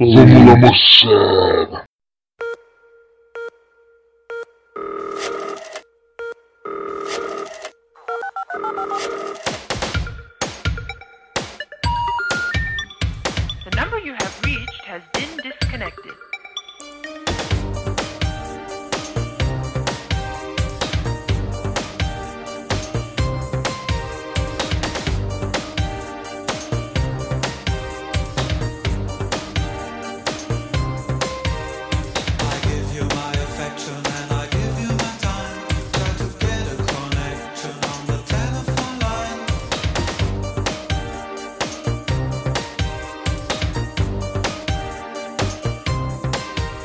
The number you have reached has been disconnected.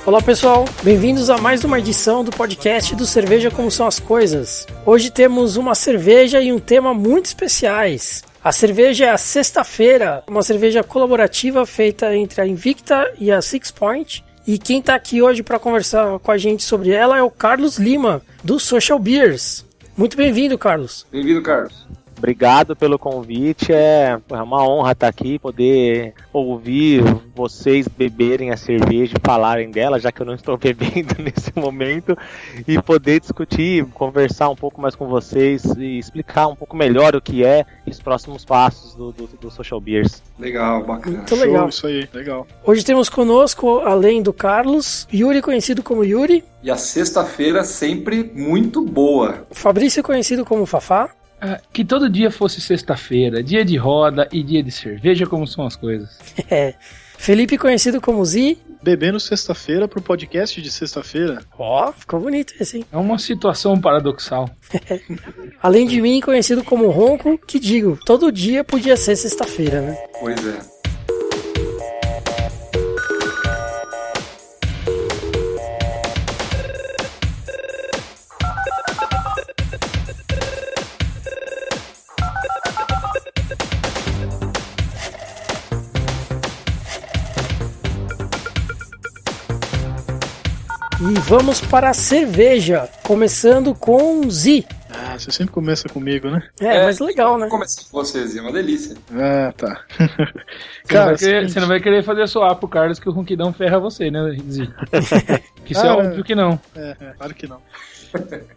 Olá pessoal, bem-vindos a mais uma edição do podcast do Cerveja Como São as Coisas. Hoje temos uma cerveja e um tema muito especiais. A cerveja é a Sexta-feira, uma cerveja colaborativa feita entre a Invicta e a Six Point. E quem está aqui hoje para conversar com a gente sobre ela é o Carlos Lima, do Social Beers. Muito bem-vindo, Carlos. Bem-vindo, Carlos. Obrigado pelo convite. É é uma honra estar aqui, poder ouvir vocês beberem a cerveja e falarem dela, já que eu não estou bebendo nesse momento, e poder discutir, conversar um pouco mais com vocês e explicar um pouco melhor o que é e os próximos passos do, do, do Social Beers. Legal, bacana. Muito legal. Isso aí, legal. Hoje temos conosco, além do Carlos, Yuri, conhecido como Yuri, E a sexta-feira sempre muito boa. Fabrício, conhecido como Fafá, que todo dia fosse sexta-feira, dia de roda e dia de cerveja, como são as coisas. é, Felipe, conhecido como Zi. Bebendo sexta-feira pro podcast de sexta-feira. Ó, ficou bonito esse, hein? É uma situação paradoxal. Além de mim, conhecido como Ronco, que digo, todo dia podia ser sexta-feira, né? Pois é. E vamos para a cerveja, começando com Zi. Ah, você sempre começa comigo, né? É, mas legal, né? Comecei com vocês, é uma delícia. Ah, tá. Você, não Cara, vai querer, você não vai querer fazer soar pro Carlos que o ronquidão ferra você, né, Zi? Que isso é Ah, óbvio que não. É, é, claro que não.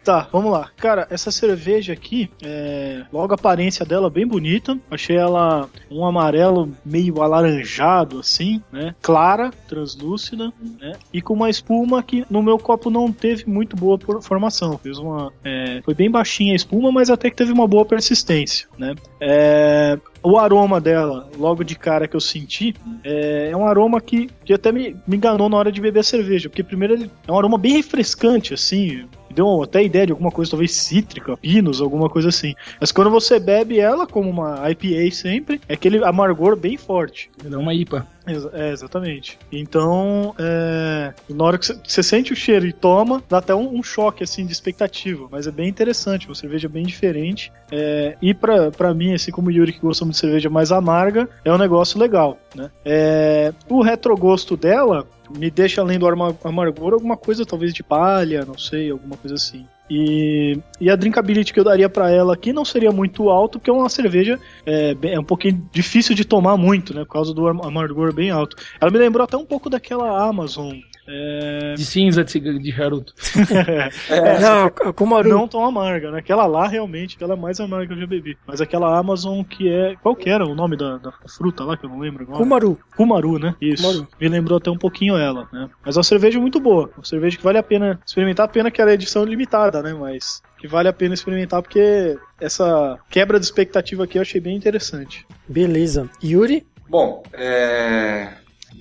Tá, vamos lá. Cara, essa cerveja aqui, é, logo a aparência dela bem bonita. Achei ela um amarelo meio alaranjado, assim, né? Clara, translúcida, né? E com uma espuma que no meu copo não teve muito boa formação. Fez uma, é, foi bem baixinha a espuma, mas até que teve uma boa persistência, né? É, o aroma dela, logo de cara que eu senti, é, é um aroma que, que até me, me enganou na hora de beber a cerveja, porque primeiro ele é um aroma bem refrescante, assim, deu até ideia de alguma coisa, talvez cítrica, pinos, alguma coisa assim. Mas quando você bebe ela, como uma IPA sempre, é aquele amargor bem forte. É uma IPA. É, exatamente. Então, é, na hora que você- sente o cheiro e toma, dá até um, um choque assim de expectativa. Mas é bem interessante, uma cerveja bem diferente. É, e pra mim, assim como o Yuri que gosta muito de cerveja mais amarga, é um negócio legal. Né? É, o retrogosto dela me deixa além do amargor alguma coisa talvez de palha, não sei, alguma coisa assim. E, e a drinkability que eu daria pra ela aqui não seria muito alto, porque é uma cerveja é, é um pouquinho difícil de tomar muito, né? Por causa do am- amargor bem alto. Ela me lembrou até um pouco daquela Amazon. É, De cinza de, de charuto. Não, Kumaru. não tão amarga, né? Aquela lá realmente, aquela é mais amarga que eu já bebi. Mas aquela Amazon que é. Qual que era o nome da, da fruta lá que eu não lembro agora? Kumaru. Kumaru, né? Isso. Kumaru. Me lembrou até um pouquinho ela, né? Mas é uma cerveja muito boa. Uma cerveja que vale a pena experimentar, pena que ela é edição limitada, né? Mas que vale a pena experimentar porque essa quebra de expectativa aqui eu achei bem interessante. Beleza. Yuri? Bom, é...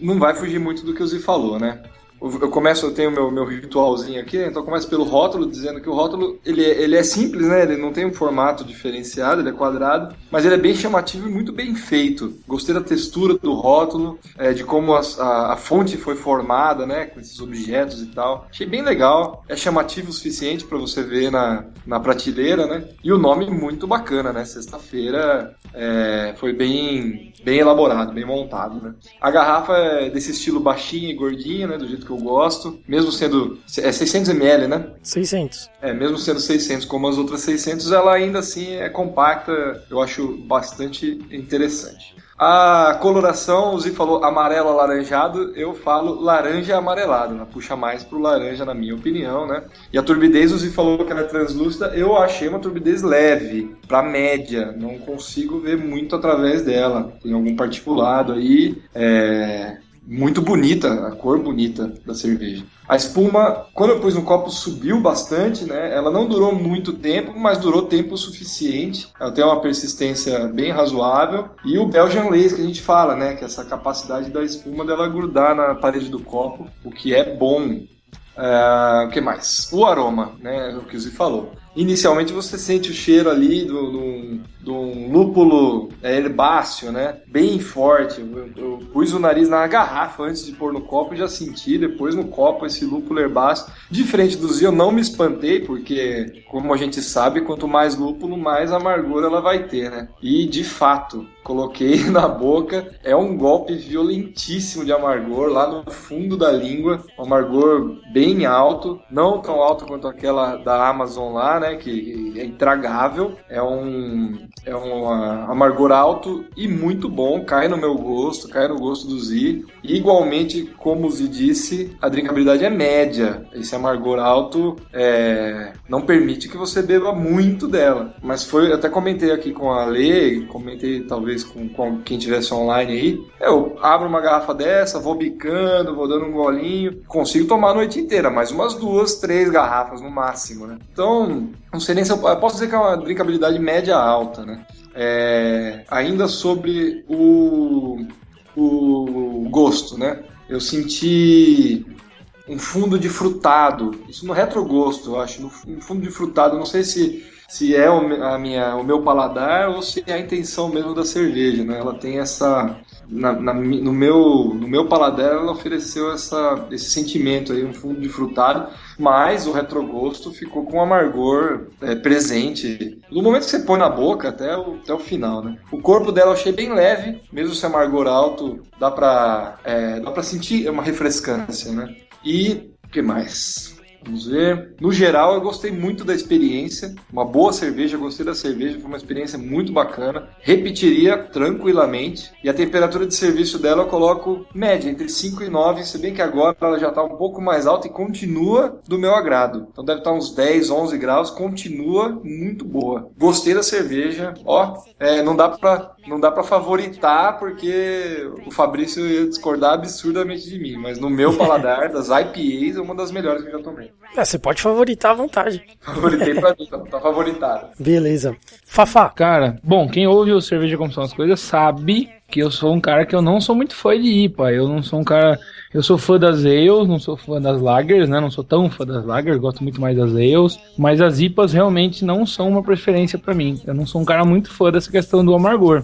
não vai fugir muito do que o Zi falou, né? Eu começo, eu tenho meu, meu ritualzinho aqui, então eu começo pelo rótulo, dizendo que o rótulo ele é, ele é simples, né? Ele não tem um formato diferenciado, ele é quadrado, mas ele é bem chamativo e muito bem feito. Gostei da textura do rótulo, é, de como as- a, a fonte foi formada, né? Com esses objetos e tal. Achei bem legal, é chamativo o suficiente para você ver na, na prateleira, né? E o nome muito bacana, né? Sexta-feira é, foi bem, bem elaborado, bem montado, né? A garrafa é desse estilo baixinha e gordinha, né? Do jeito que eu gosto, mesmo sendo é 600 ml, né? 600. É, mesmo sendo 600 como as outras 600, ela ainda assim é compacta, eu acho bastante interessante. A coloração, o Zi falou amarelo alaranjado, eu falo laranja amarelado, né? puxa mais pro laranja na minha opinião, né? E a turbidez, o Zi falou que ela é translúcida, eu achei uma turbidez leve, pra média, não consigo ver muito através dela. Tem algum particulado aí, é muito bonita, a cor bonita da cerveja. A espuma, quando eu pus no copo, subiu bastante, né? Ela não durou muito tempo, mas durou tempo suficiente. Ela tem uma persistência bem razoável. E o Belgian Lace que a gente fala, né? Que é essa capacidade da espuma dela grudar na parede do copo, o que é bom. É, o que mais? O aroma, né? O que o Zé falou. Inicialmente você sente o cheiro ali do, do, do um lúpulo é, herbáceo, né? Bem forte. Eu, eu, pus o nariz na garrafa antes de pôr no copo e já senti depois no copo esse lúpulo herbáceo. Diferente do Zio, eu não me espantei, porque, como a gente sabe, quanto mais lúpulo, mais amargura ela vai ter, né? E de fato, coloquei na boca, é um golpe violentíssimo de amargor lá no fundo da língua, um amargor bem alto, não tão alto quanto aquela da Amazon lá, né? Que é intragável, é um, é um amargor alto e muito bom, cai no meu gosto, cai no gosto do Zi. Igualmente, como o Zi disse, a drinkabilidade é média. Esse amargor alto é, não permite que você beba muito dela. Mas foi, até comentei aqui com a Lê, comentei talvez com, com quem tivesse online aí. Eu abro uma garrafa dessa, vou bicando, vou dando um golinho, consigo tomar a noite inteira, mais umas duas, três garrafas no máximo, né? Então, não sei nem se eu, eu posso dizer que é uma drinkabilidade média alta, né? É, ainda sobre o, o gosto, né? Eu senti um fundo de frutado, isso no retrogosto, eu acho, um fundo de frutado, não sei se se é a minha, o meu paladar ou se é a intenção mesmo da cerveja, né? Ela tem essa na, na, no meu no meu paladar ela ofereceu essa, esse sentimento aí, um fundo de frutado, mas o retrogosto ficou com amargor é, presente no momento que você põe na boca até o, até o final, né? O corpo dela eu achei bem leve, mesmo se amargor alto, dá pra, é, dá pra sentir uma refrescância, né? E o que mais? Vamos ver. No geral, eu gostei muito da experiência. Uma boa cerveja, gostei da cerveja, foi uma experiência muito bacana. Repetiria tranquilamente. E a temperatura de serviço dela eu coloco média, entre 5 e 9, se bem que agora ela já está um pouco mais alta e continua do meu agrado. Então deve estar tá uns 10, 11 graus, continua muito boa. Gostei da cerveja. Ó, é, não dá para não dá para favoritar porque o Fabrício ia discordar absurdamente de mim, mas no meu paladar das IPAs é uma das melhores que eu já tomei. É, você pode favoritar à vontade. Favoritei pra mim, tá, tá favoritado. Beleza. Fafá. Cara, bom, quem ouve o Cerveja Como São as Coisas sabe que eu sou um cara que eu não sou muito fã de IPA. Eu não sou um cara. Eu sou fã das ales, não sou fã das lagers, né? Não sou tão fã das lagers, gosto muito mais das ales. Mas as IPAs realmente não são uma preferência para mim. Eu não sou um cara muito fã dessa questão do amargor.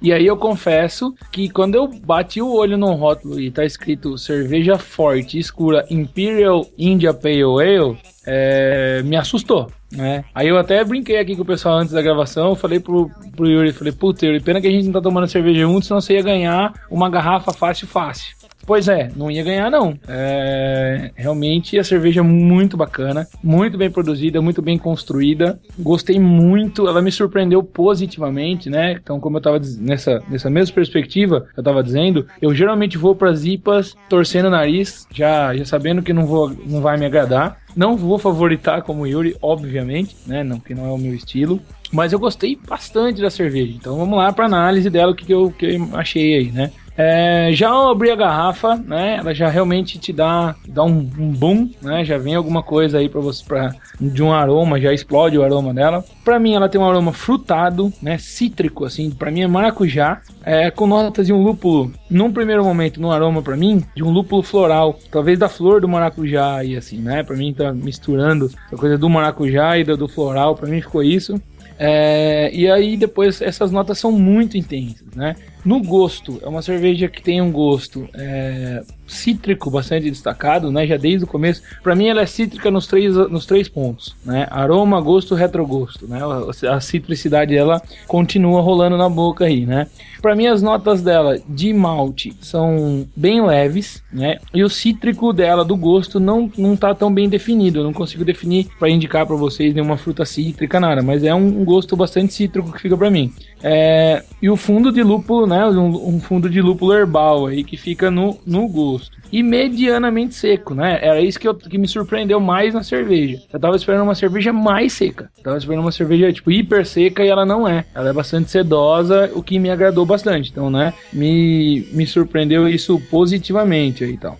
E aí eu confesso que quando eu bati o olho no rótulo e tá escrito cerveja forte, escura, Imperial India Pale Ale, é, me assustou. Né? Aí eu até brinquei aqui com o pessoal antes da gravação, falei pro, pro Yuri, falei, puta Yuri, pena que a gente não tá tomando cerveja junto, senão você ia ganhar uma garrafa fácil, fácil. Pois é, não ia ganhar não. É, realmente a cerveja é muito bacana, muito bem produzida, muito bem construída. Gostei muito, ela me surpreendeu positivamente, né? Então, como eu tava nessa, nessa mesma perspectiva, eu tava dizendo, eu geralmente vou para as IPAs torcendo o nariz, já, já sabendo que não, vou, não vai me agradar. Não vou favoritar como Yuri, obviamente, né? Não, que não é o meu estilo. Mas eu gostei bastante da cerveja. Então vamos lá para análise dela, o que, que, eu, que eu achei aí, né? É, já ao abrir a garrafa, né, ela já realmente te dá, dá um, um boom, né, já vem alguma coisa aí para você pra, de um aroma, já explode o aroma dela. Para mim ela tem um aroma frutado, né, cítrico assim, para mim é maracujá, é, com notas de um lúpulo, num primeiro momento, no aroma para mim, de um lúpulo floral, talvez da flor do maracujá e assim, né, para mim tá misturando a coisa do maracujá e do, do floral, para mim ficou isso. É, e aí depois essas notas são muito intensas, né? No gosto, é uma cerveja que tem um gosto é, cítrico bastante destacado, né? Já desde o começo. Para mim, ela é cítrica nos três, nos três pontos, né? Aroma, gosto, retrogosto, né? A, citricidade dela continua rolando na boca aí, né? Para mim, as notas dela de malte são bem leves, né? E o cítrico dela do gosto não não tá tão bem definido. Eu não consigo definir para indicar para vocês nenhuma fruta cítrica nada, mas é um, um gosto bastante cítrico que fica para mim. É, e o fundo de lúpulo, né? Um, um fundo de lúpulo herbal aí que fica no, no gosto. E medianamente seco, né? Era isso que, eu, que me surpreendeu mais na cerveja. Eu tava esperando uma cerveja mais seca. Eu tava esperando uma cerveja, tipo, hiper seca e ela não é. Ela é bastante sedosa, o que me agradou bastante. Então, né? Me, me surpreendeu isso positivamente aí e tal.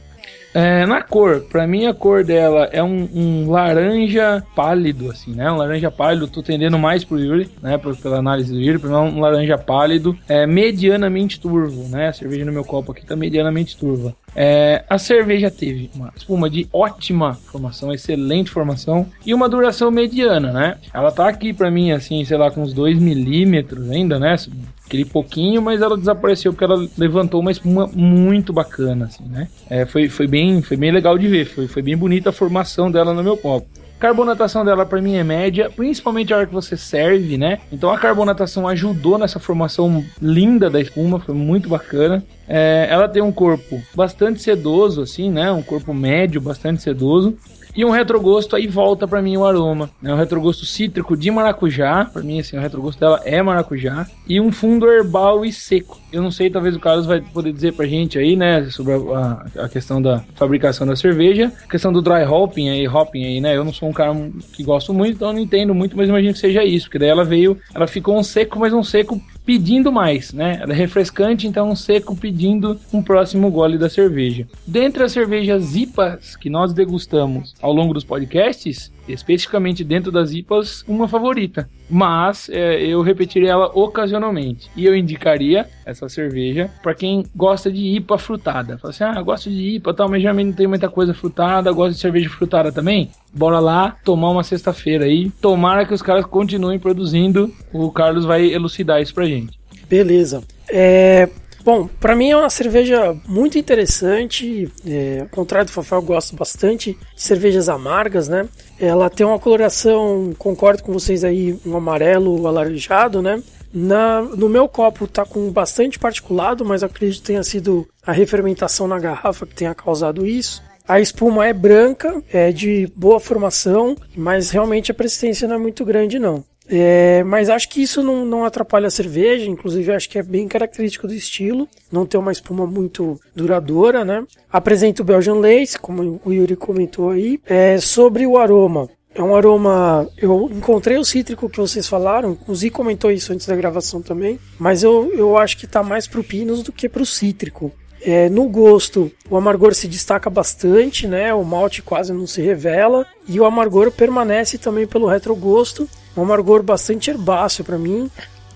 É, na cor, pra mim a cor dela é um, um, laranja pálido, assim, né? Um laranja pálido, tô tendendo mais pro Yuri, né? Pela análise do Yuri, pra mim é um laranja pálido, é medianamente turvo, né? A cerveja no meu copo aqui tá medianamente turva. É, a cerveja teve uma espuma de ótima formação, excelente formação e uma duração mediana, né? Ela tá aqui pra mim, assim, sei lá, com uns 2 milímetros ainda, né? aquele pouquinho, mas ela desapareceu porque ela levantou uma espuma muito bacana, assim, né? É, foi, foi, bem, foi bem legal de ver, foi, foi bem bonita a formação dela no meu copo. Carbonatação dela para mim é média, principalmente a hora que você serve, né? Então a carbonatação ajudou nessa formação linda da espuma, foi muito bacana. É, ela tem um corpo bastante sedoso, assim, né? Um corpo médio, bastante sedoso. E um retrogosto aí volta para mim o aroma. É um retrogosto cítrico de maracujá. Para mim, assim, o retrogosto dela é maracujá. E um fundo herbal e seco. Eu não sei, talvez o Carlos vai poder dizer pra gente aí, né, sobre a, a, questão da fabricação da cerveja. A questão do dry hopping aí, hopping aí, né? Eu não sou um cara que gosto muito, então não entendo muito, mas imagino que seja isso. Porque daí ela veio, ela ficou um seco, mas um seco pedindo mais, né? Ela é refrescante, então um seco pedindo um próximo gole da cerveja. Dentre as cervejas IPAs que nós degustamos ao longo dos podcasts, especificamente dentro das IPAs, uma favorita. Mas é, eu repetiria ela ocasionalmente. E eu indicaria essa cerveja para quem gosta de IPA frutada. Fala assim: ah, gosto de IPA tal, mas geralmente não tem muita coisa frutada, gosto de cerveja frutada também. Bora lá tomar uma sexta-feira aí. Tomara que os caras continuem produzindo. O Carlos vai elucidar isso pra gente. Beleza. É, Bom, para mim é uma cerveja muito interessante. É, ao contrário do Fafá, eu gosto bastante de cervejas amargas, né? Ela tem uma coloração, concordo com vocês aí, um amarelo alaranjado, né? Na, no meu copo tá com bastante particulado, mas acredito que tenha sido a refermentação na garrafa que tenha causado isso. A espuma é branca, é de boa formação, mas realmente a persistência não é muito grande não. É, mas acho que isso não, não atrapalha a cerveja, inclusive acho que é bem característico do estilo, não ter uma espuma muito duradoura, né? Apresenta o Belgian Lace, como o Yuri comentou aí. É, sobre o aroma, é um aroma. Eu encontrei o cítrico que vocês falaram, o Zi comentou isso antes da gravação também, mas eu, eu acho que tá mais pro Pinus do que pro cítrico. É, no gosto, o amargor se destaca bastante, né? O malte quase não se revela e o amargor permanece também pelo retrogosto. Um amargor bastante herbáceo para mim.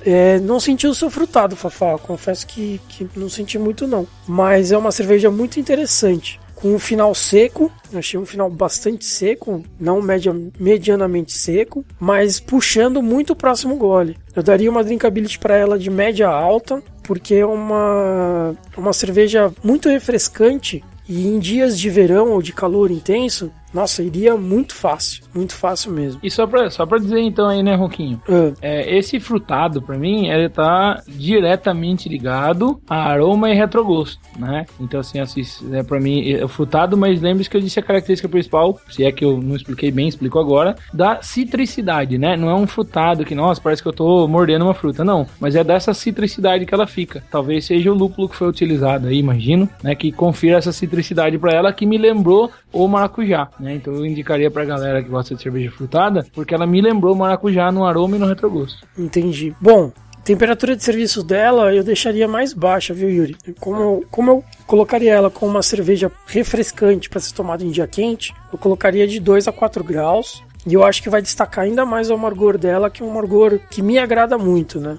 É, não senti o seu frutado, Fafá. Confesso que, que não senti muito não. Mas é uma cerveja muito interessante. Com um final seco, achei um final bastante seco, não media, medianamente seco, mas puxando muito o próximo gole. Eu daria uma drinkability para ela de média alta, porque é uma, uma cerveja muito refrescante e em dias de verão ou de calor intenso, nossa, iria muito fácil, muito fácil mesmo. E só pra, só pra dizer então aí, né, Ronquinho? Uh. É, esse frutado, pra mim, ele tá diretamente ligado a aroma e retrogosto, né? Então, assim, assim é, pra mim, é frutado, mas lembre-se que eu disse a característica principal, se é que eu não expliquei bem, explico agora, da citricidade, né? Não é um frutado que, nossa, parece que eu tô mordendo uma fruta, não. Mas é dessa citricidade que ela fica. Talvez seja o lúpulo que foi utilizado aí, imagino, né? Que confira essa citricidade para ela, que me lembrou o maracujá, né? Então eu indicaria pra galera que gosta de cerveja frutada, porque ela me lembrou maracujá no aroma e no retrogosto. Entendi. Bom, temperatura de serviço dela eu deixaria mais baixa, viu, Yuri? Como, como eu colocaria ela com uma cerveja refrescante para ser tomada em dia quente, eu colocaria de 2 a 4 graus. E eu acho que vai destacar ainda mais o amargor dela, que é um amargor que me agrada muito, né?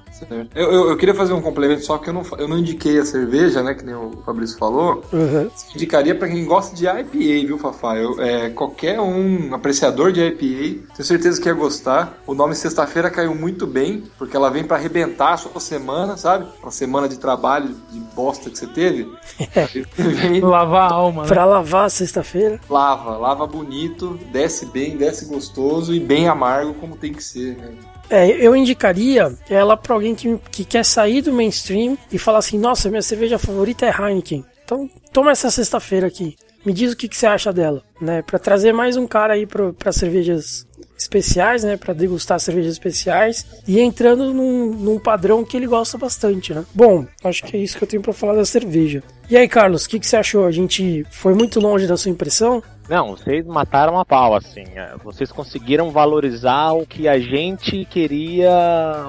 Eu, eu, eu, queria fazer um complemento, só que eu não, eu não indiquei a cerveja, né? Que nem o Fabrício falou. Uhum. Indicaria para quem gosta de IPA, viu, Fafá? Eu, é, qualquer um apreciador de IPA, tenho certeza que ia gostar. O nome Sexta-feira caiu muito bem, porque ela vem para arrebentar a sua semana, sabe? Uma semana de trabalho, de bosta que você teve. vem... lavar a alma, né? Pra lavar sexta-feira. Lava, lava bonito, desce bem, desce gostoso gostoso e bem amargo como tem que ser, né? É, eu indicaria ela para alguém que, que quer sair do mainstream e falar assim: nossa, minha cerveja favorita é Heineken. Então toma essa sexta-feira aqui. Me diz o que, que você acha dela, né? Para trazer mais um cara aí para cervejas especiais, né, para degustar cervejas especiais e entrando num, num padrão que ele gosta bastante, né? Bom, acho que é isso que eu tenho para falar da cerveja. E aí, Carlos, o que, que você achou? A gente foi muito longe da sua impressão? Não, vocês mataram a pau, assim. é, Vocês conseguiram valorizar o que a gente queria,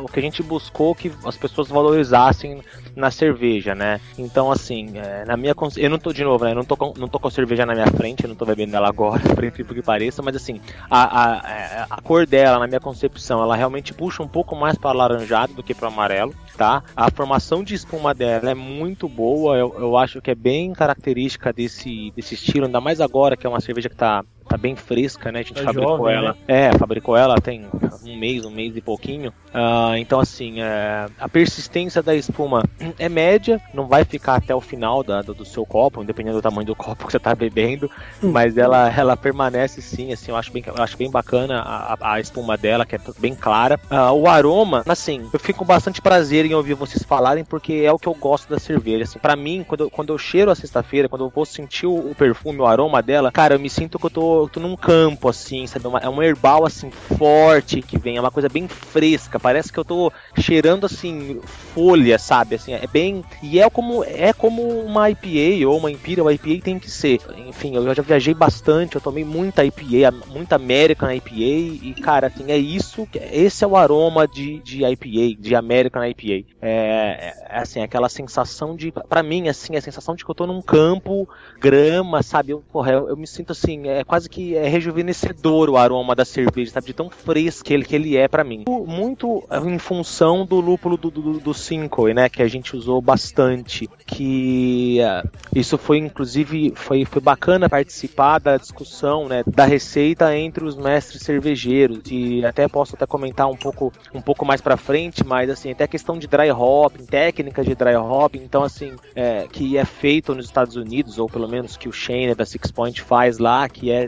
o que a gente buscou que as pessoas valorizassem na cerveja, né? Então, assim, é, na minha eu não tô de novo, né? Eu não tô com, não tô com a cerveja na minha frente, eu não tô bebendo ela agora, por incrível que pareça, mas assim, a, a, é, a cor dela, na minha concepção, ela realmente puxa um pouco mais para alaranjado do que para amarelo, tá? A formação de espuma dela é muito boa, eu, eu acho que é bem característica desse, desse estilo, ainda mais agora que é uma cerveja que tá tá bem fresca, né? A gente Tá fabricou jovem, ela. É, fabricou ela tem um mês, um mês e pouquinho. Ah, então, assim, é, a persistência da espuma é média, não vai ficar até o final da- do, do seu copo, dependendo do tamanho do copo que você tá bebendo, mas ela, ela permanece sim, assim, eu acho bem, eu acho bem bacana a, a- espuma dela, que é bem clara. Ah, o aroma, assim, eu fico com bastante prazer em ouvir vocês falarem, porque é o que eu gosto da cerveja. Assim, para mim, quando eu, quando eu cheiro a sexta-feira, quando eu vou sentir o, o perfume, o aroma dela, cara, eu me sinto que eu tô, tô num campo, assim, sabe? Uma- é um herbal, assim, forte que vem, é uma coisa bem fresca. Parece que eu tô cheirando, assim, folha, sabe? Assim, é bem. E é como, é como uma IPA ou uma Imperial IPA tem que ser. Enfim, eu já viajei bastante, eu tomei muita IPA, muita American IPA, e, cara, assim, é isso, esse é o aroma de, de IPA, de American IPA. É, é, assim, aquela sensação de, pra mim, assim, a sensação de que eu tô num campo, grama, sabe? Eu, porra, eu, eu me sinto assim, é quase que é rejuvenescedor o aroma da cerveja, sabe? De tão fresco que ele, que ele é pra mim. Muito em função do lúpulo do, do, do Cinco, né? Que a gente usou bastante. Que ah, isso foi, inclusive, foi, foi bacana participar da discussão, né? Da receita entre os mestres cervejeiros. E até posso até comentar um pouco, um pouco mais pra frente, mas assim, até a questão de dry hopping, técnicas de dry hopping, então assim, é, que é feito nos Estados Unidos, ou pelo menos que o Shane da Six Point faz lá, que é,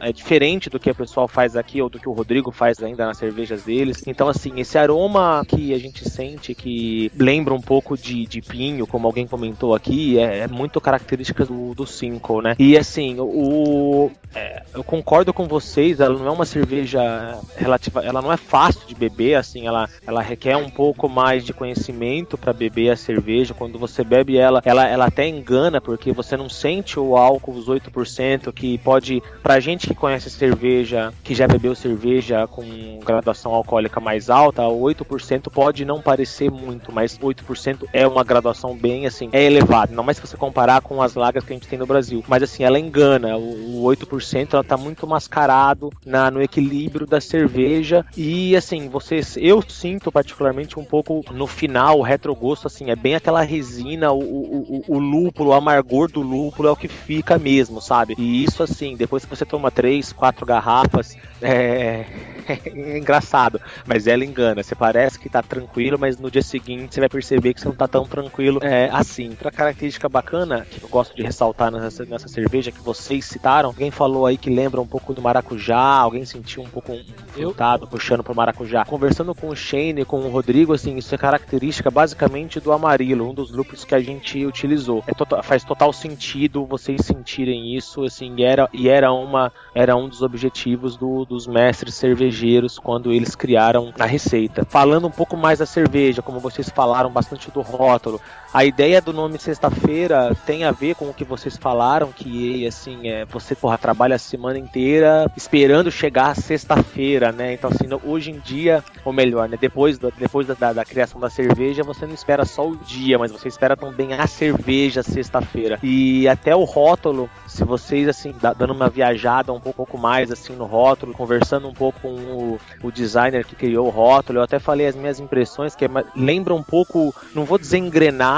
é diferente do que o pessoal faz aqui, ou do que o Rodrigo faz ainda nas cervejas deles. Então, assim, esse aroma que a gente sente que lembra um pouco de, de pinho, como alguém comentou aqui, é, é muito característica do, do Cinco, né? E assim, o. é, eu concordo com vocês, ela não é uma cerveja relativa, ela não é fácil de beber, assim, ela, ela requer um pouco mais de conhecimento para beber a cerveja. Quando você bebe ela, ela, ela até engana, porque você não sente o álcool, os 8%, que pode, pra gente que conhece cerveja, que já bebeu cerveja com graduação alcoólica mais alta, o 8% pode não parecer muito, mas 8% é uma graduação bem, assim, é elevada. Não mais se você comparar com as lagras que a gente tem no Brasil. Mas, assim, ela engana. O, o 8% ela tá muito mascarado na, no equilíbrio da cerveja. E, assim, vocês, eu sinto particularmente um pouco no final, o retrogosto, assim, é bem aquela resina, o, o, o, o lúpulo, o amargor do lúpulo é o que fica mesmo, sabe? E isso, assim, depois que você toma três, quatro garrafas, é, é engraçado, mas ela engana. Você parece que tá tranquilo, mas no dia seguinte você vai perceber que você não tá tão tranquilo é, assim. Outra característica bacana que eu gosto de ressaltar nessa, nessa cerveja que vocês citaram, alguém falou aí que lembra um pouco do maracujá, alguém sentiu um pouco um frutado puxando pro maracujá. Conversando com o Shane, com o Rodrigo, assim, isso é característica basicamente do amarilo, um dos lúpulos que a gente utilizou. É tota- faz total sentido vocês sentirem isso, assim, e era, e era uma era um dos objetivos do- dos mestres cervejeiros quando eles criaram a receita. Falando um pouco mais da cerveja, como vocês falaram bastante do rótulo, a ideia do nome sexta-feira tem a ver com o que vocês falaram, que assim, é, você porra, trabalha a semana inteira esperando chegar a sexta-feira, né? Então assim, hoje em dia, ou melhor, né? Depois, da, depois da, da- criação da cerveja, você não espera só o dia, mas você espera também a cerveja sexta-feira. E até o rótulo, se vocês assim, dando uma viajada um pouco, pouco mais assim no rótulo, conversando um pouco com o, o designer que criou o rótulo, eu até falei as minhas impressões, que é lembra um pouco, não vou dizer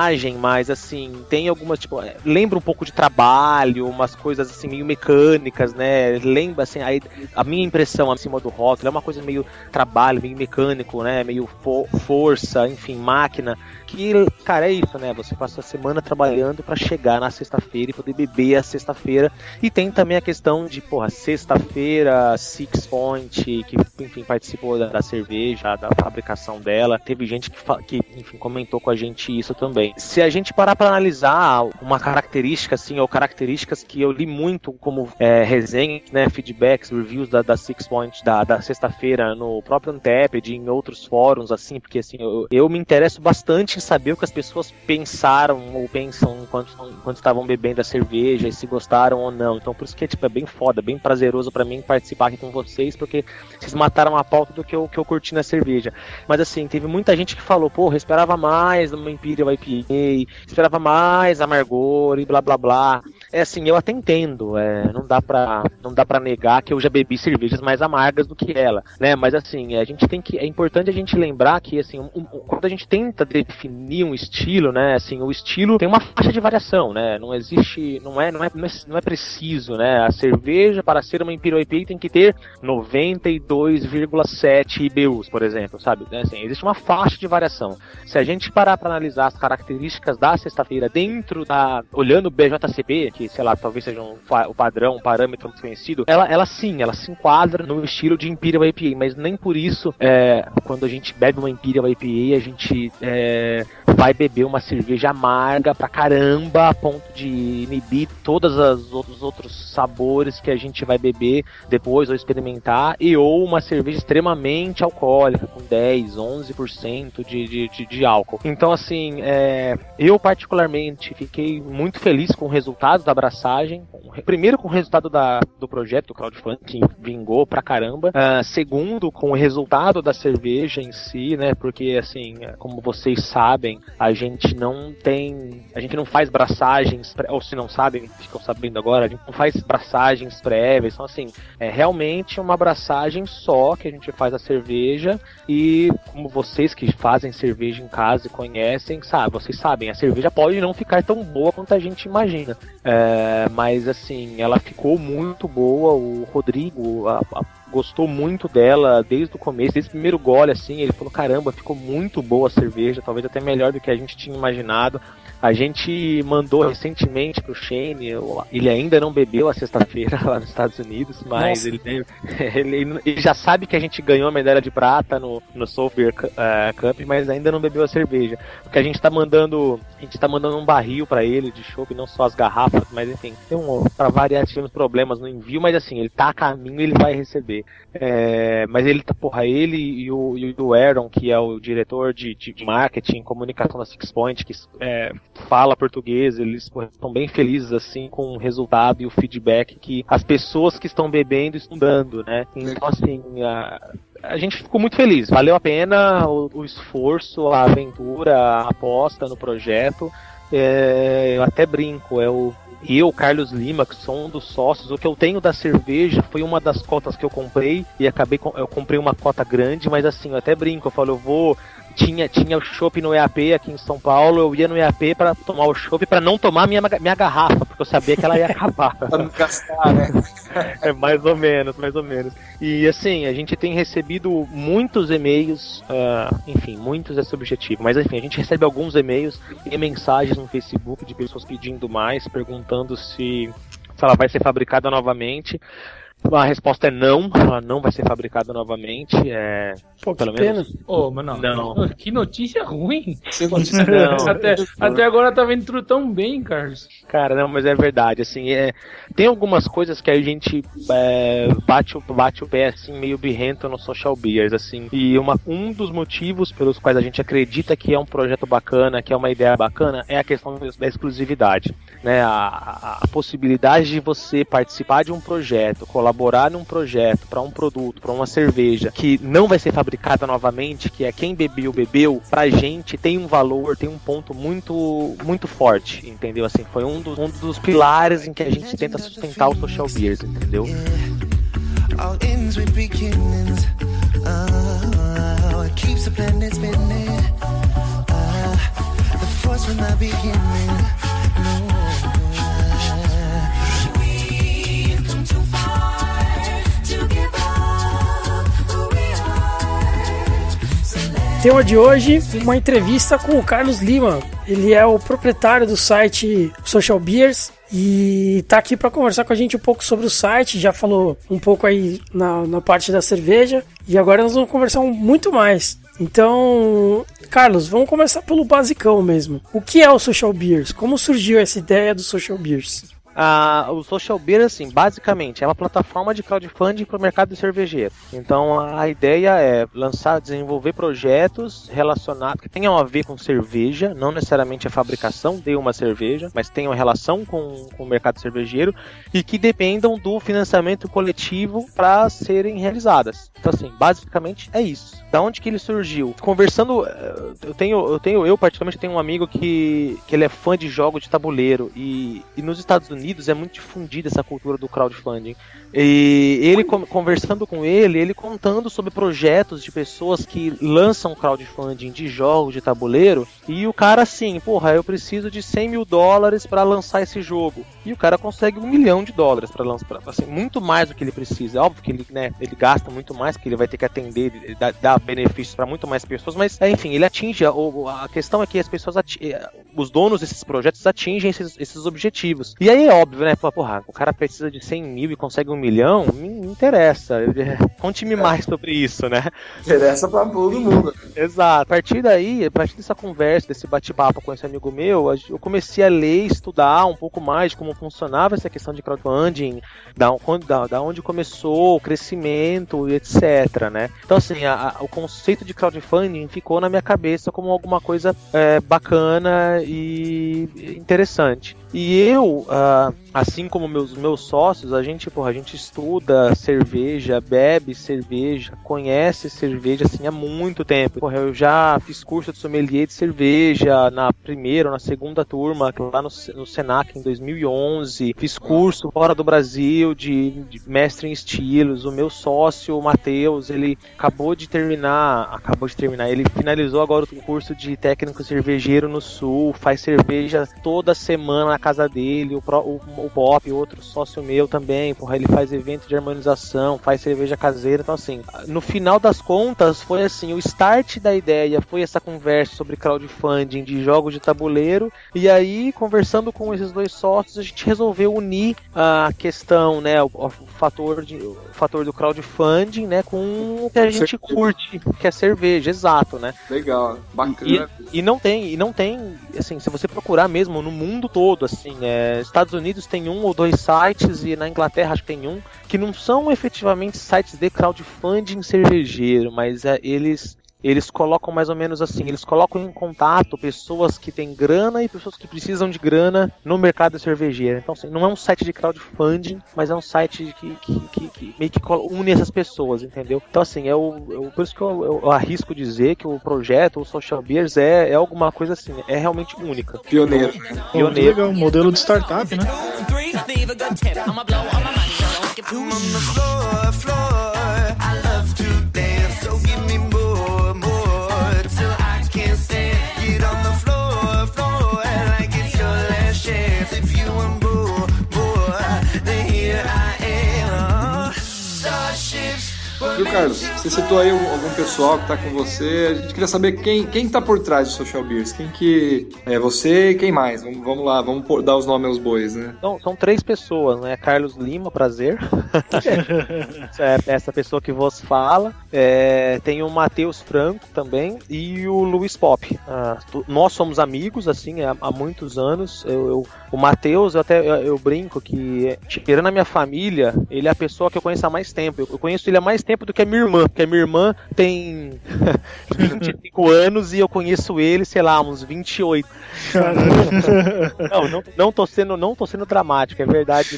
engrenagem, mas assim, tem algumas, tipo, é, lembra um pouco de trabalho, umas coisas assim meio mecânicas, né? Lembra assim, aí, a minha impressão acima do rótulo é uma coisa meio trabalho, meio mecânico, né? Meio fo- força, enfim, máquina. Que, cara, é isso, né? Você passa a semana trabalhando pra chegar na sexta-feira e poder beber a sexta-feira. E tem também a questão de, porra, sexta-feira, Six Point, que enfim, participou da, da cerveja, da fabricação dela. Teve gente que, que enfim, comentou com a gente isso também. Se a gente parar para analisar uma característica, assim, ou características que eu li muito como é, resenha, né, feedbacks, reviews da, da Six Point da, da sexta-feira no próprio Untapped, em outros fóruns, assim, porque assim, eu, eu me interesso bastante saber o que as pessoas pensaram ou pensam enquanto, enquanto estavam bebendo a cerveja e se gostaram ou não. Então por isso que tipo, é bem foda, bem prazeroso para mim participar aqui com vocês, porque vocês mataram a pauta do que eu, que eu curti na cerveja. Mas assim, teve muita gente que falou, porra, esperava mais uma Imperial IPA, esperava mais amargor e blá blá blá. É assim, eu até entendo, é, não dá pra não dá para negar que eu já bebi cervejas mais amargas do que ela, né? Mas assim, a gente tem que é importante a gente lembrar que assim, um- um- quando a gente tenta definir um estilo, né, assim, o estilo tem uma faixa de variação, né? Não existe, não é, não é, não é, é preciso, né? A cerveja para ser uma Imperial IPA tem que ter 92,7 IBUs, por exemplo, sabe? Né, Assim, existe uma faixa de variação. Se a gente parar para analisar as características da sexta-feira dentro da. olhando o BJCP, que sei lá, talvez seja um, padrão, um parâmetro conhecido, ela, ela sim, ela se enquadra no estilo de Imperial IPA, mas nem por isso, é, quando a gente bebe uma Imperial IPA, a gente é, vai beber uma cerveja amarga pra caramba, a ponto de inibir todos os outros sabores que a gente vai beber depois ou experimentar, e ou uma cerveja extremamente alcoólica, com 10, 11% de, de, de, de álcool. Então, assim, é, eu particularmente fiquei muito feliz com o resultado da abraçagem. Primeiro, com o resultado da, do projeto, do crowdfunding, que vingou pra caramba. Ah, segundo, com o resultado da cerveja em si, né? Porque, assim, como vocês sabem, a gente não tem. A gente não faz braçagens, ou se não sabem, ficam sabendo agora, a gente não faz braçagens prévias. Então, assim, é realmente uma abraçagem só que a gente faz a cerveja e como vocês que fazem cerveja em casa e conhecem, sabe, vocês sabem, a cerveja pode não ficar tão boa quanto a gente imagina. É, mas assim, ela ficou muito boa. O Rodrigo a- a- gostou muito dela desde o começo, desde o primeiro gole, assim, ele falou, caramba, ficou muito boa a cerveja, talvez até melhor do que a gente tinha imaginado. A gente mandou recentemente pro Shane, ele ainda não bebeu a sexta-feira lá nos Estados Unidos, mas ele, ele, ele já sabe que a gente ganhou a medalha de prata no, no Soul Beer eh, Cup, mas ainda não bebeu a cerveja. Porque a gente tá mandando, a gente tá mandando um barril pra ele de chopp, não só as garrafas, mas enfim, tem um, pra variar, tivemos problemas no envio, mas assim, ele tá a caminho e ele vai receber. É, mas ele tá, porra, ele e o, e o Aaron, que é o diretor de, de, de marketing, comunicação da Six Point, que é, fala português, eles estão bem felizes assim com o resultado e o feedback que as pessoas que estão bebendo estão dando, né? Então assim, a, a gente ficou muito feliz, valeu a pena o, o esforço, a aventura, a aposta no projeto. É, eu até brinco, é o eu, Carlos Lima, que sou um dos sócios, o que eu tenho da cerveja foi uma das cotas que eu comprei e acabei eu comprei uma cota grande, mas assim, eu até brinco, eu falo, eu vou tinha tinha o chopp no EAP aqui em São Paulo, eu ia no EAP para tomar o chopp para não tomar minha minha garrafa, porque eu sabia que ela ia acabar. Pra não gastar, né? É mais ou menos, mais ou menos. E assim, a gente tem recebido muitos e-mails, ah, enfim, muitos é subjetivo, mas enfim, a gente recebe alguns e-mails e mensagens no Facebook de pessoas pedindo mais, perguntando se, se ela vai ser fabricada novamente. A resposta é não, ela não vai ser fabricada novamente. É, Pô, que pelo pena. menos. Ô, mas não. Não. Que notícia ruim. Notícia Não. Até, até agora tava indo tão bem, Carlos. Cara, não, mas é verdade, assim, é, tem algumas coisas que a gente é, bate, o, bate o pé, assim, meio birrento no Social Beers, assim, e uma, um dos motivos pelos quais a gente acredita que é um projeto bacana, que é uma ideia bacana, é a questão da exclusividade, né, a, a, a possibilidade de você participar de um projeto, colaborar num projeto, para um produto, para uma cerveja, que não vai ser fabricada novamente, que é quem bebeu, bebeu, pra gente tem um valor, tem um ponto muito, muito forte, entendeu? Assim, foi um um dos pilares em que a gente tenta sustentar o Social Beers, entendeu? All Tema de hoje, uma entrevista com o Carlos Lima. Ele é o proprietário do site Social Beers e tá aqui para conversar com a gente um pouco sobre o site, já falou um pouco aí na, na parte da cerveja, e agora nós vamos conversar muito mais. Então, Carlos, vamos começar pelo basicão mesmo. O que é o Social Beers? Como surgiu essa ideia do Social Beers? Ah, o Social Beer, assim, basicamente, é uma plataforma de crowdfunding para o mercado cervejeiro. Então, a ideia é lançar, desenvolver projetos relacionados que tenham a ver com cerveja, não necessariamente a fabricação de uma cerveja, mas tenham relação com, com o mercado cervejeiro e que dependam do financiamento coletivo para serem realizadas. Então, assim, basicamente é isso. Da onde que ele surgiu? Conversando, eh, eu tenho, eu tenho, eu particularmente tenho um amigo que, que ele é fã de jogos de tabuleiro e, e nos Estados Unidos é muito difundida essa cultura do crowdfunding. E ele conversando com ele, ele contando sobre projetos de pessoas que lançam crowdfunding de jogos de tabuleiro e o cara assim, porra, eu preciso de 100 mil dólares para lançar esse jogo. E o cara consegue um milhão de dólares para lançar, pra- assim, muito mais do que ele precisa. É óbvio que ele, né, ele gasta muito mais, porque ele vai ter que atender, dá benefícios para muito mais pessoas, mas é, enfim, ele atinge. A, questão é que as pessoas, ati- eh, os donos desses projetos atingem esses, esses objetivos. E aí é óbvio, né? Fala, Porra, o cara precisa de 100 mil e consegue um milhão, me me interessa. Conte-me mais sobre isso, né? Interessa pra todo mundo. Exato. A partir daí, a partir dessa conversa, desse bate-papo com esse amigo meu, eu comecei a ler, estudar um pouco mais de como funcionava essa questão de crowdfunding, da, da, da onde começou, o crescimento e etc, né? Então, assim, a- a- o conceito de crowdfunding ficou na minha cabeça como alguma coisa é, bacana e interessante. E eu, ah, assim como meus, meus sócios, a gente, porra, a gente estuda cerveja, bebe cerveja, conhece cerveja assim há muito tempo. Porra, eu já fiz curso de sommelier de cerveja na primeira ou na segunda turma, lá no, no Senac em 2011. Fiz curso fora do Brasil de, de mestre em estilos. O meu sócio, o Matheus, ele acabou de terminar, acabou de terminar, ele finalizou agora o curso de técnico cervejeiro no Sul, faz cerveja toda semana na casa dele, o, o, o Bop, outro sócio meu também, porra, ele faz evento de harmonização, faz cerveja caseira, então assim, no final das contas foi assim, o start da ideia foi essa conversa sobre crowdfunding de jogos de tabuleiro, e aí conversando com esses dois sócios, a gente resolveu unir a questão, né, o, o fator de, o fator do crowdfunding, né, com o que a gente Cerveja. curte, que é cerveja, exato, né? Legal, bacana. E não tem, e não tem, assim, se você procurar mesmo no mundo todo, assim, é, Estados Unidos tem um ou dois sites e na Inglaterra acho que tem um, que não são efetivamente sites de crowdfunding cervejeiro, mas é, eles eles colocam mais ou menos assim, eles colocam em contato pessoas que têm grana e pessoas que precisam de grana no mercado cervejeiro. Então, assim, não é um site de crowdfunding, mas é um site que, que, que- que meio que une essas pessoas, entendeu? Então, assim, eu, eu- por isso que eu, eu arrisco dizer que o projeto, o Social Beers, é, é alguma coisa assim, é realmente única. Pioneiro. Muito Pioneiro. legal, um modelo de startup, né? Viu, Carlos? Você citou aí algum pessoal que tá com você. A gente queria saber quem, quem tá por trás do Social Beers. Quem que é você e quem mais? Vamos, vamos lá, vamos dar os nomes aos bois, né? Então, são três pessoas, né? Carlos Lima, prazer. é essa pessoa que vos fala. É, tem o Matheus Franco também e o Luiz Pop. Ah, tu- nós somos amigos, assim, há, há muitos anos. Eu, eu- o Matheus, eu até eu, eu brinco que, tirando a minha família, ele é a pessoa que eu conheço há mais tempo. Eu, eu conheço ele há mais tempo do que a minha irmã, porque a minha irmã tem 25 anos e eu conheço ele, sei lá, uns 28. Não, não, não tô sendo, não tô sendo dramático, é verdade.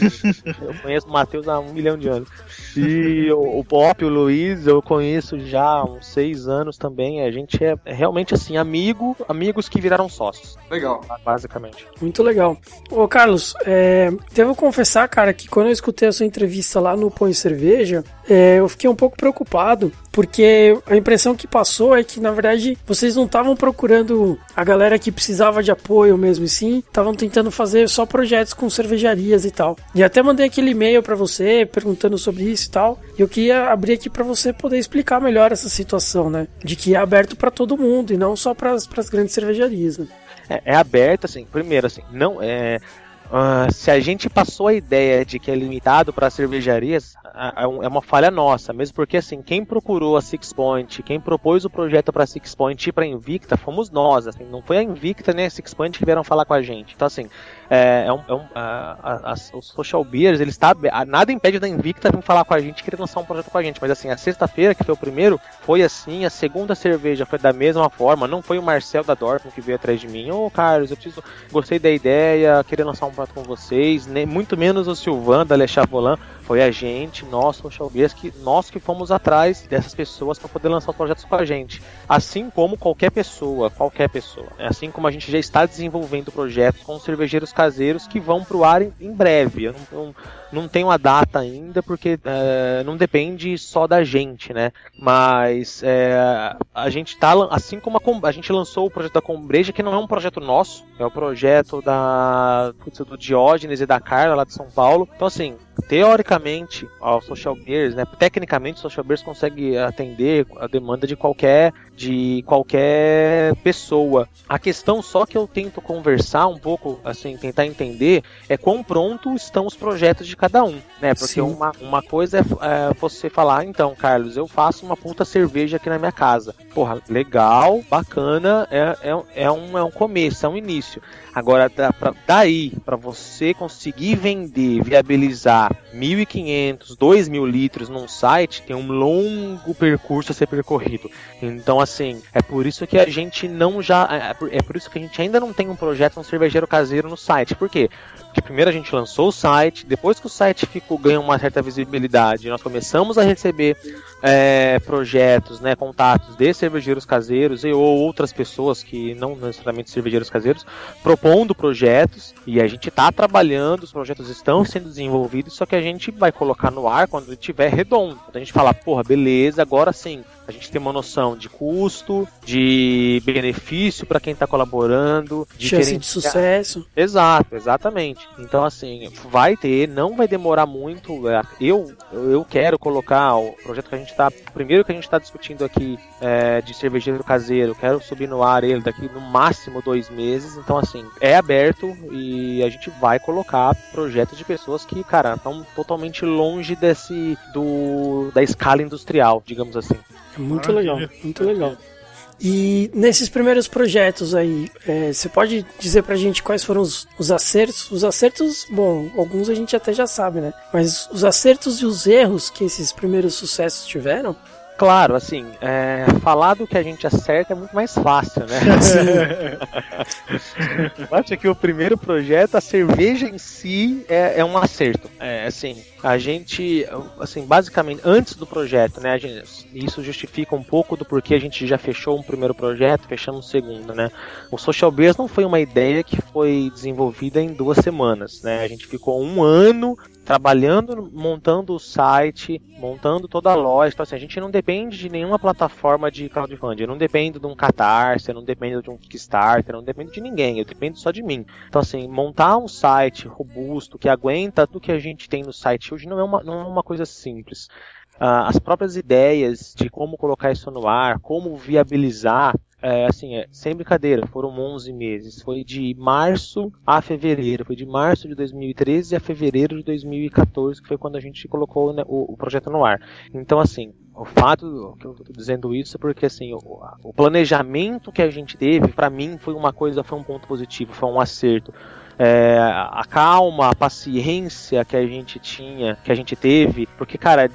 Eu conheço o Matheus há um milhão de anos. E o, o Pop, o Luiz, eu conheço já há uns seis anos também. A gente é, é realmente assim, amigo, amigos que viraram sócios, Legal. basicamente. Muito legal. Ô, Carlos, é, devo confessar, cara, que quando eu escutei a sua entrevista lá no Põe Cerveja, é, eu fiquei um pouco preocupado, porque a impressão que passou é que, na verdade, vocês não estavam procurando a galera que precisava de apoio mesmo, e sim estavam tentando fazer só projetos com cervejarias e tal. E até mandei aquele e-mail pra você perguntando sobre isso e tal. E eu queria abrir aqui pra você poder explicar melhor essa situação, né? De que é aberto pra todo mundo e não só para as grandes cervejarias, né? É, é aberto, assim, primeiro, assim, não é. Ah, se a gente passou a ideia de que é limitado para cervejarias, é uma falha nossa, mesmo porque assim, quem procurou a Six Point, quem propôs o projeto para Six Point e para Invicta, fomos nós, assim, não foi a Invicta nem a Six Point que vieram falar com a gente. Então assim, é, é um, é um- a- a- as- os social beers, eles tá, a- nada impede da Invicta vir falar com a gente, querer lançar um projeto com a gente, mas assim, a sexta-feira que foi o primeiro, foi assim, a segunda cerveja foi da mesma forma, não foi o Marcel da Dortmund que veio atrás de mim, ô Carlos, eu preciso, gostei da ideia, queria lançar um projeto com vocês, nem muito menos o Silvan da Le Chavolan, foi a gente, nós, social beers, que nós que fomos atrás dessas pessoas para poder lançar os projetos com a gente. Assim como qualquer pessoa, qualquer pessoa. Assim como a gente já está desenvolvendo projetos com cervejeiros caseiros que vão pro ar em, em breve. Eu não, não, não tenho a data ainda, porque eh, não depende só da gente, né? Mas eh, a gente tá, assim como a, a gente lançou o projeto da Combreja, que não é um projeto nosso, é o projeto da do Diógenes e da Carla lá de São Paulo. Então assim, teoricamente, o Social Beers, né, tecnicamente o Social Beers consegue atender a demanda de qualquer de qualquer pessoa. A questão só que eu tento conversar um pouco, assim, tentar entender é quão pronto estão os projetos de cada um, né? Porque Sim. uma, uma coisa é, é você falar, então, Carlos, eu faço uma puta cerveja aqui na minha casa. Porra, legal, bacana, é, é, um- é, um, é um começo, é um início. Agora, da, pra, daí, para você conseguir vender, viabilizar 1.500, 2.000 litros num site, tem um longo percurso a ser percorrido. Então, assim, é por isso que a gente não já. É por, é por isso que a gente ainda não tem um projeto, um cervejeiro caseiro no site. Por quê? Porque primeiro a gente lançou o site, depois que o site ficou, ganhou uma certa visibilidade, nós começamos a receber é, projetos, né, contatos de cervejeiros caseiros e ou outras pessoas que não necessariamente cervejeiros caseiros, propondo projetos e a gente está trabalhando, os projetos estão sendo desenvolvidos, só que a gente vai colocar no ar quando estiver redondo. Quando a gente falar, porra, beleza, agora sim, a gente tem uma noção de custo, de benefício para quem está colaborando, de Chance de sucesso. Exato, exatamente. Então, assim, vai ter, não vai demorar muito. é, Eu, eu quero colocar o projeto que a gente tá. Primeiro que a gente tá discutindo aqui é, de cervejeiro caseiro, quero subir no ar ele daqui no máximo dois meses. Então, assim, é aberto e a gente vai colocar projetos de pessoas que, cara, estão totalmente longe desse. do da escala industrial, digamos assim. É muito legal, muito legal. E nesses primeiros projetos aí, é, você pode dizer pra gente quais foram os, os acertos? Os acertos, bom, alguns a gente até já sabe, né? Mas os acertos e os erros que esses primeiros sucessos tiveram? Claro, assim, é, falar do que a gente acerta é muito mais fácil, né? Acho que o primeiro projeto, a cerveja em si é, é um acerto. É, assim, a gente, assim, basicamente, antes do projeto, né, gente- isso justifica um pouco do porquê a gente já fechou um primeiro projeto, fechamos um segundo, né? O Social Beers não foi uma ideia que foi desenvolvida em duas semanas, né? A gente ficou um ano trabalhando, montando o site, montando toda a loja. Então, assim, a gente não depende de nenhuma plataforma de crowdfunding. Eu não dependo de um Catarse, eu não dependo de um Kickstarter, eu não dependo de ninguém, eu dependo só de mim. Então, assim, montar um site robusto que aguenta tudo que a gente tem no site hoje não é uma, não é uma coisa simples. Ah, as próprias ideias de como colocar isso no ar, como viabilizar, é, assim, é, sem brincadeira, foram 11 meses. Foi de março a fevereiro. Foi de março de 2013 a fevereiro de 2014, que foi quando a gente colocou né, o, o projeto no ar. Então, assim, o fato que eu tô dizendo isso é porque, assim, o, o planejamento que a gente teve, para mim, foi uma coisa, foi um ponto positivo, foi um acerto. É, a calma, a paciência que a gente tinha, que a gente teve, porque, cara,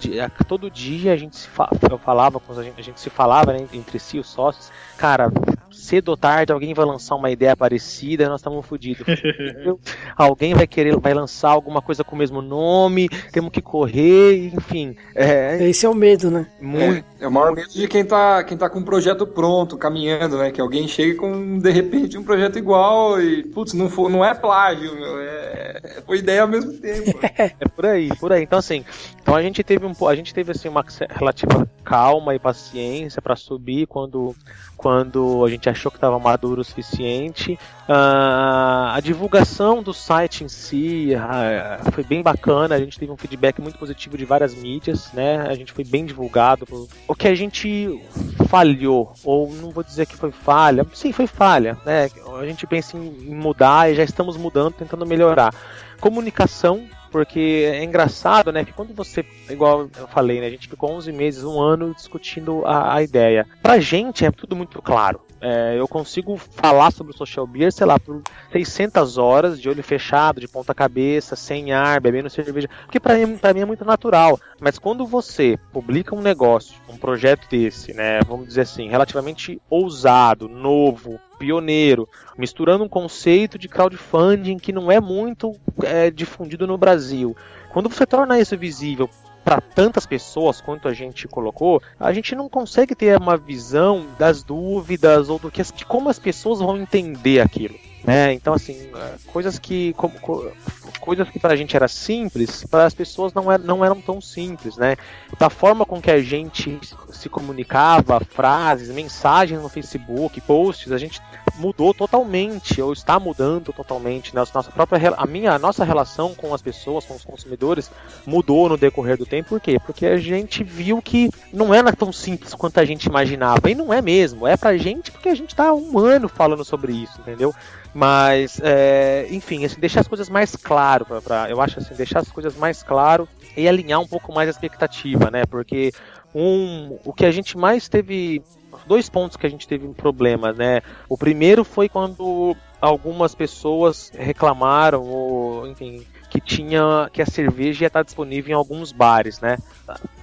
todo dia a gente se fa- eu falava com a gente, a gente se falava né, entre si, os sócios, cara, cedo ou tarde alguém vai lançar uma ideia parecida, nós estamos fodidos. Alguém vai querer, vai lançar alguma coisa com o mesmo nome, temos que correr, enfim, é Esse é o medo, né? muito. É, é o maior medo de quem tá, quem tá com um projeto pronto, caminhando, né? Que alguém chegue com, de repente, um projeto igual e, putz, não, for, não é plágio, meu, é, foi ideia ao mesmo tempo. É por aí, por aí. Então assim, então a gente teve um, a gente teve assim uma relativa calma e paciência para subir quando quando a gente achou que estava maduro o suficiente. Ah, a divulgação do site em si ah, foi bem bacana. A gente teve um feedback muito positivo de várias mídias, né? A gente foi bem divulgado. O que a gente falhou, ou não vou dizer que foi falha, sim, foi falha, né? A gente pensa em mudar e já estamos mudando, tentando melhorar. Comunicação, porque é engraçado, né? Que quando você, igual eu falei, né? A gente ficou 11 meses, um ano discutindo a, a ideia. Pra gente é tudo muito claro. É, eu consigo falar sobre o social beer, sei lá, por 600 horas de olho fechado, de ponta cabeça, sem ar, bebendo cerveja, porque pra mim, pra mim é muito natural. Mas quando você publica um negócio, um projeto desse, né, vamos dizer assim, relativamente ousado, novo, pioneiro, misturando um conceito de crowdfunding que não é muito é, difundido no Brasil. Quando você torna isso visível para tantas pessoas quanto a gente colocou, a gente não consegue ter uma visão das dúvidas ou do que de como as pessoas vão entender aquilo. Né? Então, assim, é, coisas que como, co- coisas que pra gente era simples, para as pessoas não, era, não eram tão simples, né? Da forma com que a gente se comunicava, frases, mensagens no Facebook, posts, a gente mudou totalmente, ou está mudando totalmente. Né? Nossa própria, a minha, a nossa relação com as pessoas, com os consumidores, mudou no decorrer do tempo. Por quê? Porque a gente viu que não era tão simples quanto a gente imaginava. E não é mesmo. É pra gente porque a gente tá um ano falando sobre isso, entendeu? Mas, é, enfim, assim, deixar as coisas mais claro, pra- eu acho assim, deixar as coisas mais claro e alinhar um pouco mais a expectativa, né? Porque um, o que a gente mais teve, dois pontos que a gente teve um problema, né? O primeiro foi quando algumas pessoas reclamaram, ou enfim, que tinha que a cerveja ia estar disponível em alguns bares, né?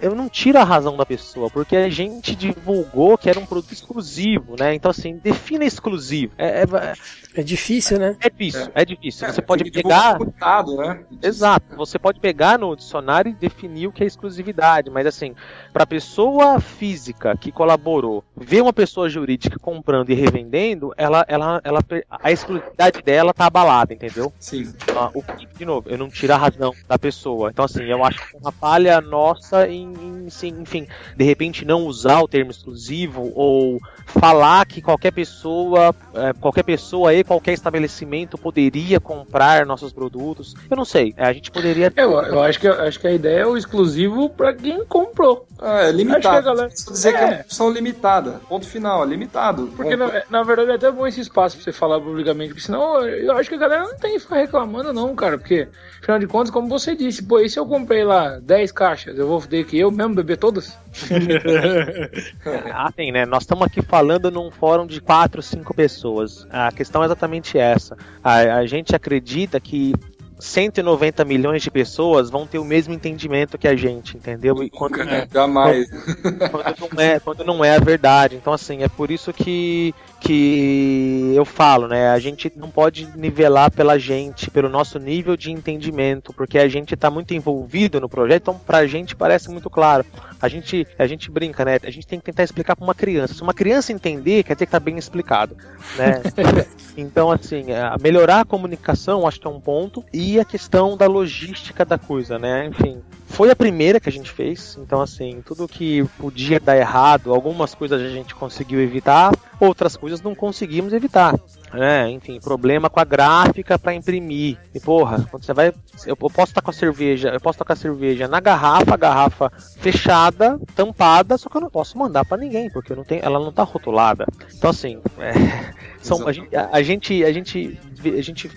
Eu não tiro a razão da pessoa, porque a gente divulgou que era um produto exclusivo, né? Então assim, defina exclusivo. É, é, É difícil, né? é difícil, é difícil. Você pode que divulgar pegar. cuidado, né? Exato, você pode pegar no dicionário e definir o que é exclusividade, mas assim, para pessoa física que colaborou, ver uma pessoa jurídica comprando e revendendo, ela, ela, ela, a exclusividade dela tá abalada, entendeu? Sim. Ah, o que, de novo, eu não tiro a razão da pessoa. Então, assim, eu acho que é uma falha nossa em, em, sim, enfim, de repente não usar o termo exclusivo ou falar que qualquer pessoa, eh, qualquer pessoa e qualquer estabelecimento poderia comprar nossos produtos. Eu não sei, eh, a gente poderia. Eu, eu acho, que, acho que a ideia é o exclusivo pra quem comprou. Ah, é Acho que a limitado. galera- Só dizer que é uma É. opção limitada. Ponto final, é limitado. Porque na, na verdade é até bom esse espaço pra você falar publicamente, porque senão eu acho que a galera não tem que ficar reclamando, não, cara. Porque, afinal de contas, como você disse, pô, e se eu comprei lá 10 caixas, eu vou ter que eu mesmo beber todas? Ah, tem, né? Nós estamos aqui falando num fórum de quatro, cinco pessoas. A questão é exatamente essa. A, a gente acredita que 190 milhões de pessoas vão ter o mesmo entendimento que a gente, entendeu? E quando, né? Jamais. quando não é, quando não é a verdade. Então, assim, é por isso que, que eu falo, né? A gente não pode nivelar pela gente, pelo nosso nível de entendimento, porque a gente tá muito envolvido no projeto, então pra gente parece muito claro. A gente, a gente brinca, né? A gente tem que tentar explicar pra uma criança. Se uma criança entender, quer dizer que tá bem explicado, né? Então, assim, é, melhorar a comunicação, acho que é um ponto, e a questão da logística da coisa, né? Enfim, foi a primeira que a gente fez, então, assim, tudo que podia dar errado, algumas coisas a gente conseguiu evitar, outras coisas não conseguimos evitar. Né? enfim, problema com a gráfica para imprimir. E porra, quando você vai. Eu posso estar com a cerveja, eu posso estar com a cerveja na garrafa, garrafa fechada, tampada, só que eu não posso mandar para ninguém, porque eu não tenho, ela não tá rotulada. Então assim, é, são, a, gente, a, gente a gente a gente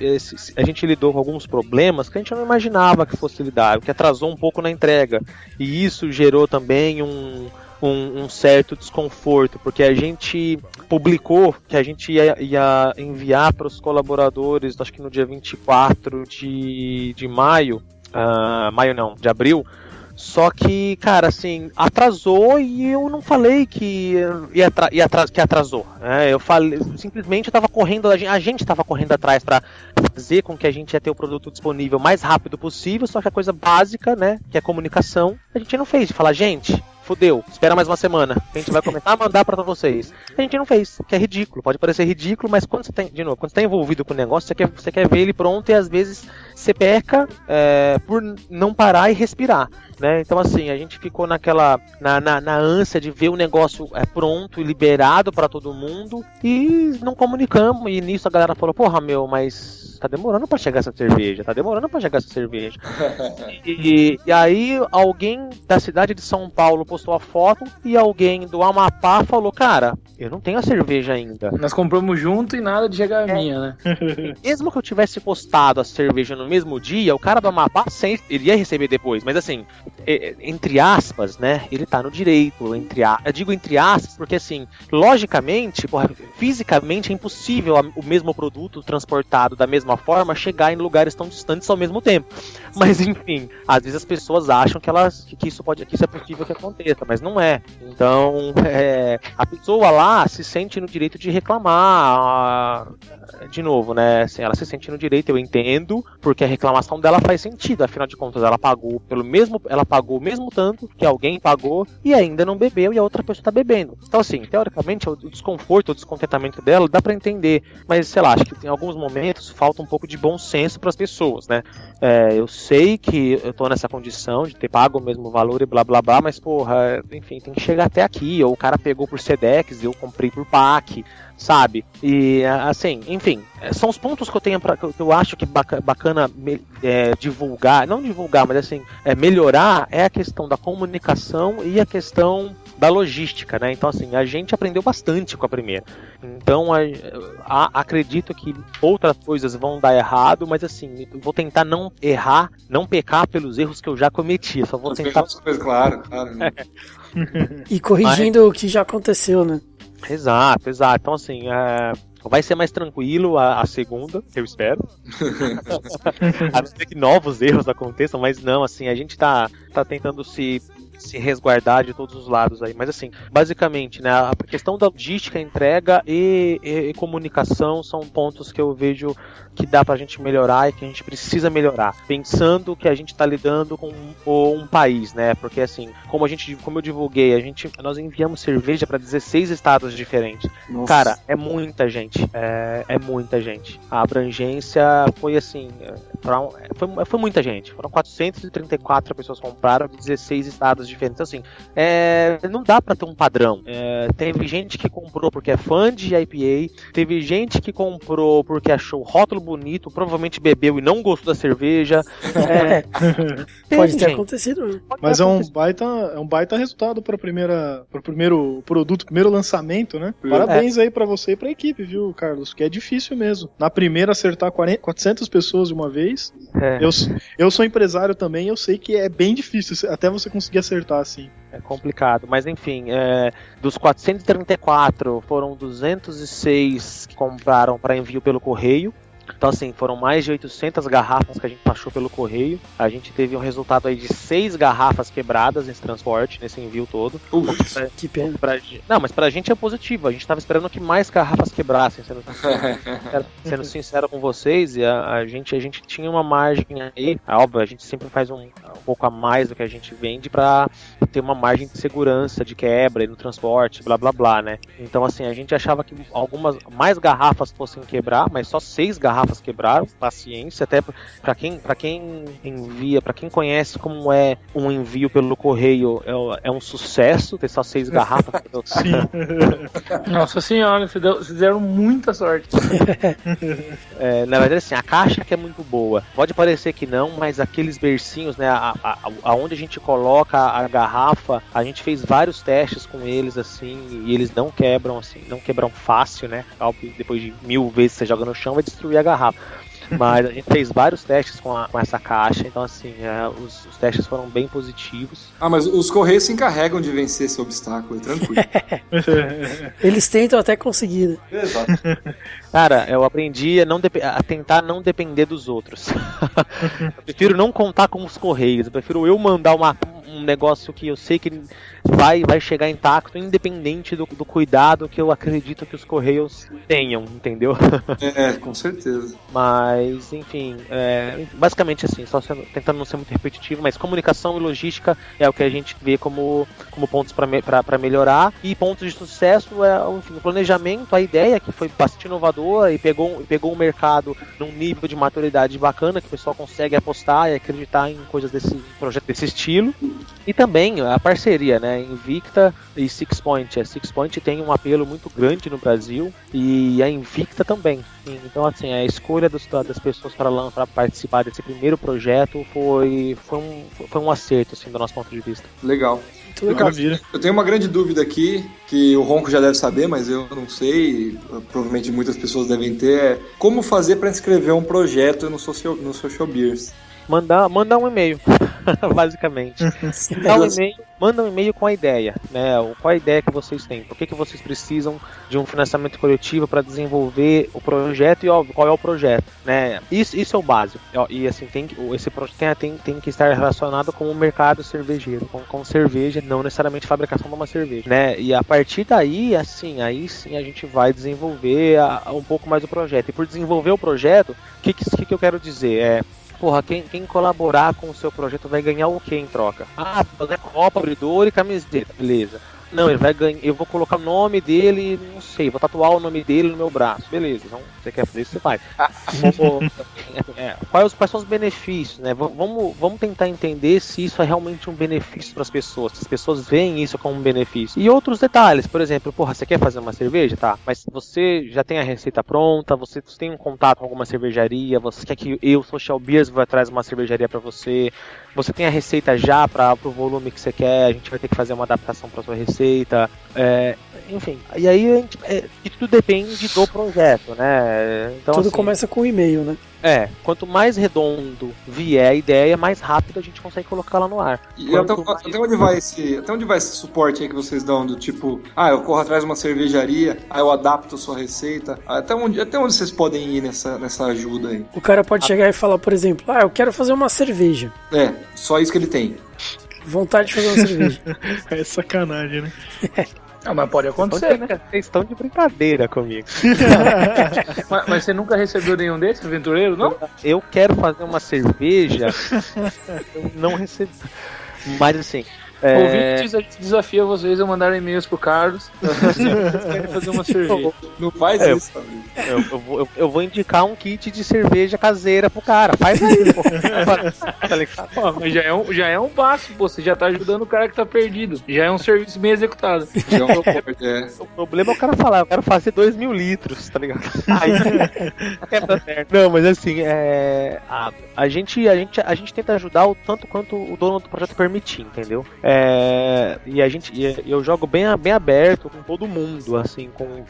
a gente lidou com alguns problemas que a gente não imaginava que fosse lidar, o que atrasou um pouco na entrega. E isso gerou também um um, um certo desconforto, porque a gente publicou que a gente ia, ia enviar para os colaboradores, acho que no dia 24 de, de maio, ah, maio não, de abril, só que, cara, assim, atrasou e eu não falei que ia, atra ia atra que atrasou. né? eu falei, simplesmente eu tava correndo, a gente, a gente tava correndo atrás para fazer com que a gente ia ter o produto disponível o mais rápido possível, só que a coisa básica, né, que é comunicação, a gente não fez. De falar, gente, fudeu, espera mais uma semana, a gente vai começar a mandar para vocês. A gente não fez, que é ridículo, pode parecer ridículo, mas quando você tem, de novo, quando você tá envolvido com o negócio, você quer, você quer ver ele pronto e às vezes você peca é, por não parar e respirar, né? Então assim, a gente ficou naquela, na, na, na ânsia de ver o negócio é, pronto e liberado para todo mundo e não comunicamos, e nisso a galera falou, porra meu, mas tá demorando pra chegar essa cerveja, tá demorando pra chegar essa cerveja. e, e aí alguém da cidade de São Paulo postou a foto e alguém do Amapá falou, cara, eu não tenho a cerveja ainda. Nós compramos junto e nada de chegar a minha, né? Mesmo que eu tivesse postado a cerveja no mesmo dia, o cara do Amapá sem, ele ia receber depois. Mas assim, é, é, entre aspas, né? Ele tá no direito. Entre a, eu digo entre aspas, porque assim, logicamente, porra, fisicamente é impossível o mesmo produto transportado da mesma forma chegar em lugares tão distantes ao mesmo tempo. Mas enfim, às vezes as pessoas acham que elas que, isso pode que isso é possível que aconteça, mas não é. Então, é, a pessoa lá se sente no direito de reclamar. ah, De novo, né? Assim, ela se sente no direito, eu entendo, porque a reclamação dela faz sentido. Afinal de contas, ela pagou pelo mesmo, ela pagou o mesmo tanto que alguém pagou e ainda não bebeu e a outra pessoa tá bebendo. Então, assim, teoricamente, o desconforto, o descontentamento dela dá pra entender. Mas, sei lá, acho que em alguns momentos falta um pouco de bom senso pras pessoas, né? É, eu sei que eu tô nessa condição de ter pago o mesmo valor e blá blá blá, mas porra, enfim, tem que chegar até aqui. Ou o cara pegou por Sedex e eu comprei por PAC, sabe? E assim, enfim, é, são os pontos que eu tenho pra, que eu- acho que baca- bacana é, divulgar, não divulgar, mas assim, é, melhorar é a questão da comunicação e a questão da logística, né? Então assim, a gente aprendeu bastante com a primeira. Então a- a- acredito que outras coisas vão dar errado, mas assim, vou tentar não errar, não pecar pelos erros que eu já cometi. Só vou tentar claro, claro. E corrigindo o que já aconteceu, né? Exato, exato. Então, assim, é, vai ser mais tranquilo a, a segunda, eu espero. a não ser que novos erros aconteçam, mas não, assim, a gente tá, tá tentando se, se resguardar de todos os lados aí. Mas, assim, basicamente, né, a questão da logística, entrega e, e- e comunicação são pontos que eu vejo que dá pra gente melhorar e que a gente precisa melhorar. Pensando que a gente tá lidando com um, um país, né? Porque assim, como a gente, como eu divulguei, a gente nós enviamos cerveja pra 16 estados diferentes. Nossa. Cara, é muita gente. É, é muita gente. A abrangência foi assim, foi, foi muita gente. Foram 434 pessoas compraram de 16 estados diferentes. Então, assim, é, não dá pra ter um padrão. É, teve gente que comprou porque é fã de IPA, teve gente que comprou porque achou o rótulo bonito, provavelmente bebeu e não gostou da cerveja. É, Pode ter gente. acontecido. né? Pode Mas ter é um acontecido. baita, é um baita resultado para primeira, para o primeiro produto, primeiro lançamento, né? É. Parabéns aí pra você e pra equipe, viu, Carlos? Que é difícil mesmo. Na primeira acertar 40, 400 pessoas de uma vez. É. Eu, eu sou empresário também, eu sei que é bem difícil até você conseguir acertar assim. É complicado, mas enfim, é, dos 434 foram 206 que compraram para envio pelo correio. Então, assim, foram mais de 800 garrafas que a gente baixou pelo correio. A gente teve um resultado aí de seis garrafas quebradas nesse transporte, nesse envio todo. Putz. Pra- Que pena. pra não, mas pra gente é positivo. A gente tava esperando que mais garrafas quebrassem, sendo sincero, sendo sincero com vocês. E a, a gente, a gente tinha uma margem aí. É óbvio, a gente sempre faz um, um pouco a mais do que a gente vende pra ter uma margem de segurança, de quebra e no transporte, blá blá blá, né? Então, assim, a gente achava que algumas mais garrafas fossem quebrar, mas só seis garrafas quebraram. Paciência, até pra quem, pra quem envia, pra quem conhece como é um envio pelo correio, é, é um sucesso ter só seis garrafas. Sim. Nossa senhora, vocês deram muita sorte. É, na verdade, assim, a caixa que é muito boa. Pode parecer que não, mas aqueles bercinhos, né, a, a, aonde a gente coloca a garrafa, a gente fez vários testes com eles, assim, e eles não quebram, assim, não quebram fácil, né? Depois de mil vezes você joga no chão, vai destruir a garrafa. Mas a gente fez vários testes com, a- com essa caixa, então assim, é, os, os testes foram bem positivos. Ah, mas os Correios se encarregam de vencer esse obstáculo, é tranquilo. Eles tentam até conseguir, né? Exato. Cara, eu aprendi a, não a tentar não depender dos outros. eu prefiro não contar com os correios. Eu prefiro eu mandar uma- um negócio que eu sei que vai, vai chegar intacto, independente do, do cuidado que eu acredito que os correios tenham, entendeu? É, com certeza. Mas, enfim, é, basicamente assim, só sendo- tentando não ser muito repetitivo, mas comunicação e logística é o que a gente vê como, como pontos para melhorar. E pontos de sucesso é enfim, o planejamento, a ideia que foi bastante inovadora e pegou, pegou o mercado num nível de maturidade bacana, que o pessoal consegue apostar e acreditar em coisas desse projeto desse estilo. E também a parceria, né? Invicta e Six Point. A Six Point tem um apelo muito grande no Brasil e a Invicta também. Então, assim, a escolha dos- das pessoas para, participar desse primeiro projeto foi, foi, um, foi um acerto, assim, do nosso ponto de vista. Legal. Muito legal. Maravilha. Eu tenho uma grande dúvida aqui, que o Ronco já deve saber, mas eu não sei, provavelmente muitas pessoas devem ter, é como fazer para inscrever um projeto no Social, no social Beers. Mandar, mandar um e-mail, basicamente. Dá um e-mail, manda um e-mail com a ideia, né? Qual a ideia que vocês têm? Por que, que vocês precisam de um financiamento coletivo para desenvolver o projeto e óbvio, qual é o projeto, né? Isso, isso é o básico. Ó, E assim, tem, esse projeto tem, tem, que estar relacionado com o mercado cervejeiro, com, com cerveja, não necessariamente fabricação de uma cerveja, né? E a partir daí, assim, aí sim a gente vai desenvolver a- um pouco mais o projeto. E por desenvolver o projeto, o que, que que eu quero dizer? É, Porra, quem, quem colaborar com o seu projeto vai ganhar o que em troca? Ah, fazer copa, abridor e camiseta, beleza. Não, ele vai ganhar. Eu vou colocar o nome dele, não sei, vou tatuar o nome dele no meu braço, beleza. Então, você quer fazer isso, você faz. Vou- é, quais, quais são os benefícios, né? V- Vamos, vamos tentar entender se isso é realmente um benefício para as pessoas, se as pessoas veem isso como um benefício. E outros detalhes, por exemplo, porra, você quer fazer uma cerveja? Tá, mas você já tem a receita pronta, você tem um contato com alguma cervejaria, você quer que eu, Social Beers, vá atrás de uma cervejaria para você, você tem a receita já para o volume que você quer, a gente vai ter que fazer uma adaptação para sua receita, é, enfim. E aí a gente, é, tudo depende do projeto, né? Então, Tudo assim, começa com o e-mail, né? é, quanto mais redondo vier a ideia, mais rápido a gente consegue colocar lá no ar. E até, mais- até onde vai esse, até onde vai esse suporte aí que vocês dão do tipo, ah, eu corro atrás de uma cervejaria, aí eu adapto a sua receita. Até onde, até onde vocês podem ir nessa, nessa ajuda aí? O cara pode chegar e falar, por exemplo, ah, eu quero fazer uma cerveja. É, só isso que ele tem. Vontade de fazer uma cerveja. É sacanagem, né? Não, mas pode acontecer, né? Vocês estão de brincadeira comigo. Mas, mas você nunca recebeu nenhum desses, aventureiro, não? Eu quero fazer uma cerveja, eu não recebi. Mas assim. É... Ouvintes, a gente desafia vocês a mandar e-mails pro Carlos. Se vocês querem fazer uma cerveja. Não faz É, isso. Eu, eu vou, eu- eu vou indicar um kit de cerveja caseira pro cara. Faz aí, pô. Tá? Pô, mas já é, um, já é um passo, pô. Você já tá ajudando o cara que tá perdido. Já é um serviço bem executado. Já é um suporte, é. O problema é o cara falar, eu quero fazer 2 mil litros, tá ligado? Aí até certo. Não, mas assim, é, a, a, gente, a, gente, a gente tenta ajudar o tanto quanto o dono do projeto permitir, entendeu? É, e a gente, e eu jogo bem, bem aberto com todo mundo, assim, com.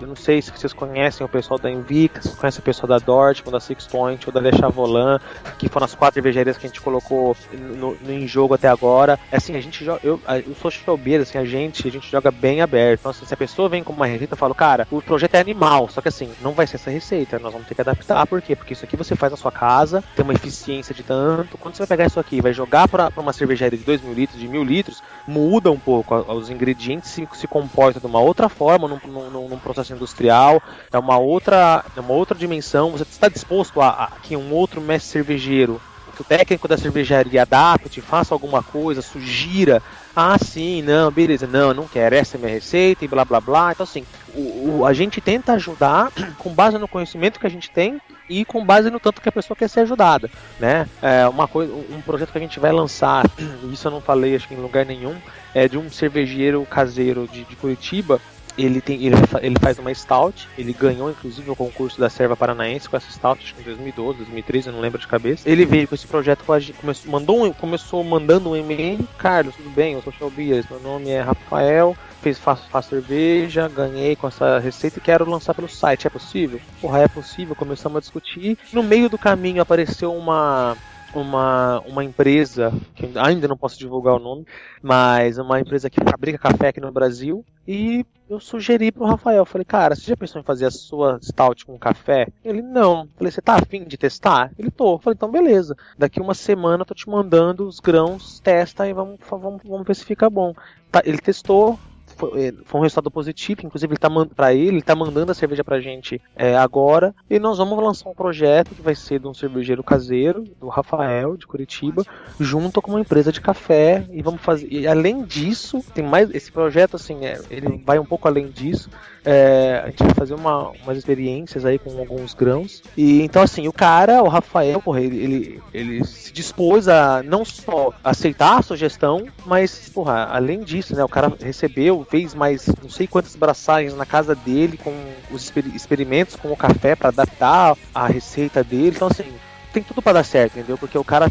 Eu não sei se vocês conhecem o pessoal da Invictus, se conhecem o pessoal da Dortmund, da Six Point ou da Le Chavolan, que foram as quatro cervejarias que a gente colocou no, no- em jogo até agora. Assim, a gente joga. Eu, eu sou showbeer, assim, a gente, a gente joga bem aberto. Então, assim, se a pessoa vem com uma receita, eu falo, cara, o projeto é animal, só que assim, não vai ser essa receita, nós vamos ter que adaptar. Por quê? Porque isso aqui você faz na sua casa, tem uma eficiência de tanto. Quando você vai pegar isso aqui vai jogar pra, pra uma cervejaria de 2 mil litros, de mil litros, muda um pouco. Os ingredientes se, se comportam de uma outra forma num, num- num- processo industrial, é uma outra, é uma outra dimensão. Você está disposto a, a que um outro mestre cervejeiro que o técnico da cervejaria adapte, faça alguma coisa, sugira. Ah, sim, não, beleza, não, não quero, essa é minha receita e blá blá blá. Então, assim, o, a gente tenta ajudar com base no conhecimento que a gente tem e com base no tanto que a pessoa quer ser ajudada, né? É uma coisa, um projeto que a gente vai lançar, isso eu não falei acho que em lugar nenhum, é de um cervejeiro caseiro de, de Curitiba ele, tem, ele, ele faz uma stout, ele ganhou inclusive o concurso da Serva Paranaense com essa stout, acho que em 2012, 2013, eu não lembro de cabeça. Ele veio com esse projeto começou, mandou um, começou mandando um e-mail, Carlos, tudo bem, eu sou Chobias, meu nome é Rafael, fiz, faço, faço cerveja, ganhei com essa receita e quero lançar pelo site, é possível? Porra, é possível, começamos a discutir. No meio do caminho apareceu uma uma, uma empresa, que ainda não posso divulgar o nome, mas uma empresa que fabrica café aqui no Brasil. E eu sugeri pro Rafael, falei, cara, você já pensou em fazer a sua stout com café? Ele, não. Falei, você tá afim de testar? Ele, tô. Falei, então beleza. Daqui uma semana eu tô te mandando os grãos, testa e vamos, vamos, vamos ver se fica bom. Tá, ele testou, foi, é, foi um resultado positivo, inclusive ele tá para ele, ele tá mandando a cerveja pra gente é, agora, e nós vamos lançar um projeto que vai ser de um cervejeiro caseiro, do Rafael, de Curitiba, junto com uma empresa de café, e vamos fazer, e além disso, tem mais, esse projeto, assim, é, ele vai um pouco além disso, é, a gente vai fazer uma, umas experiências aí com alguns grãos. E então, assim, o cara, o Rafael, porra, ele, ele, ele se dispôs a não só aceitar a sugestão, mas, porra, além disso, né? O cara recebeu, fez mais não sei quantas braçagens na casa dele com os exper- experimentos com o café para adaptar a receita dele. Então, assim, tem tudo para dar certo, entendeu? Porque o cara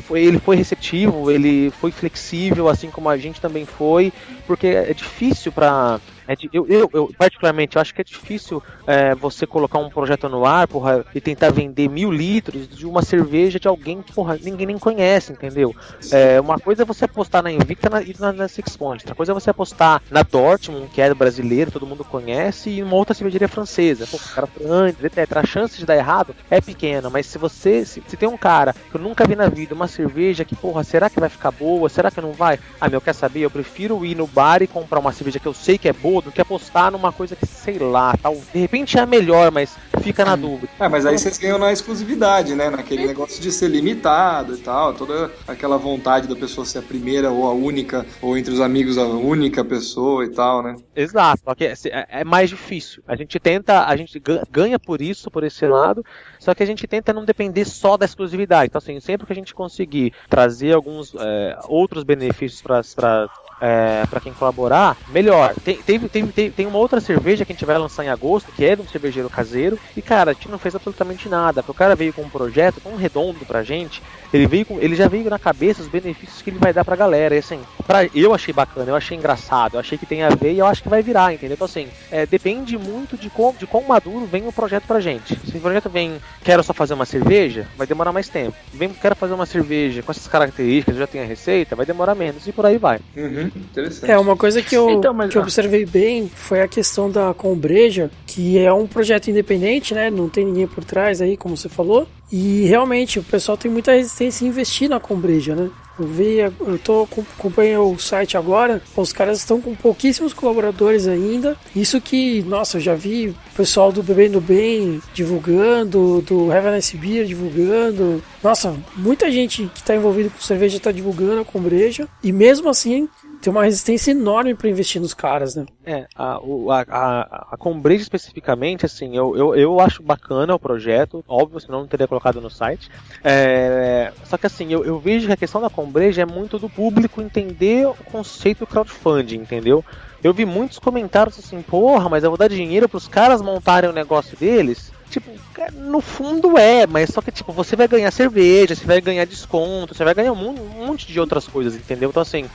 foi, ele foi receptivo, ele foi flexível, assim como a gente também foi, porque é difícil para é di- eu, eu, eu, particularmente, eu acho que é difícil é, você colocar um projeto no ar, porra, e tentar vender mil litros de uma cerveja de alguém que, porra, ninguém nem conhece, entendeu? É, uma coisa é você apostar na Invicta e na, na Six Point, outra coisa é você apostar na Dortmund, que é brasileiro, todo mundo conhece, e uma outra cervejaria francesa. Pô, cara antes, etc. A chance de dar errado é pequena, mas se você, se, se tem um cara que eu nunca vi na vida, uma cerveja que, porra, será que vai ficar boa? Será que não vai? Ah, meu, quer saber? Eu prefiro ir no bar e comprar uma cerveja que eu sei que é boa do que apostar numa coisa que, sei lá, tal. De repente é a melhor, mas fica na dúvida. Ah, mas aí vocês ganham na exclusividade, né? Naquele negócio de ser limitado e tal. Toda aquela vontade da pessoa ser a primeira ou a única, ou entre os amigos a única pessoa e tal, né? Exato, só que é, é mais difícil. A gente tenta, a gente ga- ganha por isso, por esse lado, só que a gente tenta não depender só da exclusividade. Então, assim, sempre que a gente conseguir trazer alguns é, outros benefícios para é, para quem colaborar, melhor. Tem, teve, teve, tem, tem uma outra cerveja que a gente vai lançar em agosto, que é de um cervejeiro caseiro, e cara, a gente não fez absolutamente nada. O cara veio com um projeto tão redondo pra gente, ele veio com, ele já veio na cabeça os benefícios que ele vai dar pra galera. E assim, pra, eu achei bacana, eu achei engraçado, eu achei que tem a ver e eu acho que vai virar, entendeu? Então assim, é, depende muito de como, de quão maduro vem o projeto pra gente. Se o projeto vem, quero só fazer uma cerveja, vai demorar mais tempo. Vem, quero fazer uma cerveja com essas características, já tem a receita, vai demorar menos e por aí vai. Uhum, interessante. É, uma coisa que eu, Então, mas- que eu observei bem foi a questão da Combreja, que é um projeto independente, né? Não tem ninguém por trás aí, como você falou. E realmente o pessoal tem muita resistência em investir na Combreja, né? Eu vi, eu tô com- acompanhando o site agora, os caras estão com pouquíssimos colaboradores ainda. Isso que, nossa, eu já vi o pessoal do Bebendo Bem divulgando, do Nice Beer divulgando. Nossa, muita gente que está envolvida com cerveja está divulgando a Combreja. E mesmo assim, tem uma resistência enorme para investir nos caras, né? É, a, a, a, a Combreja especificamente, assim, eu, eu, eu acho bacana o projeto, óbvio, senão não teria colocado no site. É, só que assim, eu, eu vejo que a questão da Combreja é muito do público entender o conceito do crowdfunding, entendeu? Eu vi muitos comentários assim, porra, mas eu vou dar dinheiro pros caras montarem o negócio deles. Tipo, cara, no fundo é, mas só que tipo, você vai ganhar cerveja, você vai ganhar desconto, você vai ganhar um, um monte de outras coisas, entendeu? Então assim,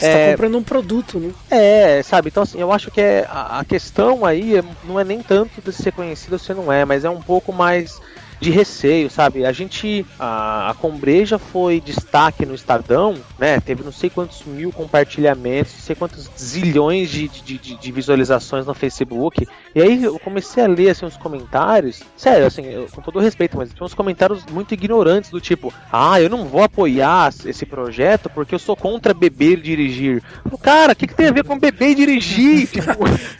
Você É. tá comprando um produto, né? é, sabe? Então, assim, eu acho que é, a, a questão aí é- não é nem tanto de ser conhecido ou se não é, mas é um pouco mais de receio, sabe? A gente, a, a Combreja foi destaque no Estadão, né? Teve não sei quantos mil compartilhamentos, não sei quantos zilhões de, de, de- de visualizações no Facebook. E aí eu comecei a ler, assim, os comentários, sério, assim, eu- com todo respeito, mas tinha uns comentários muito ignorantes, do tipo, ah, eu não vou apoiar esse projeto porque eu sou contra beber e dirigir. Cara, o que, que tem a ver com beber e dirigir? tipo,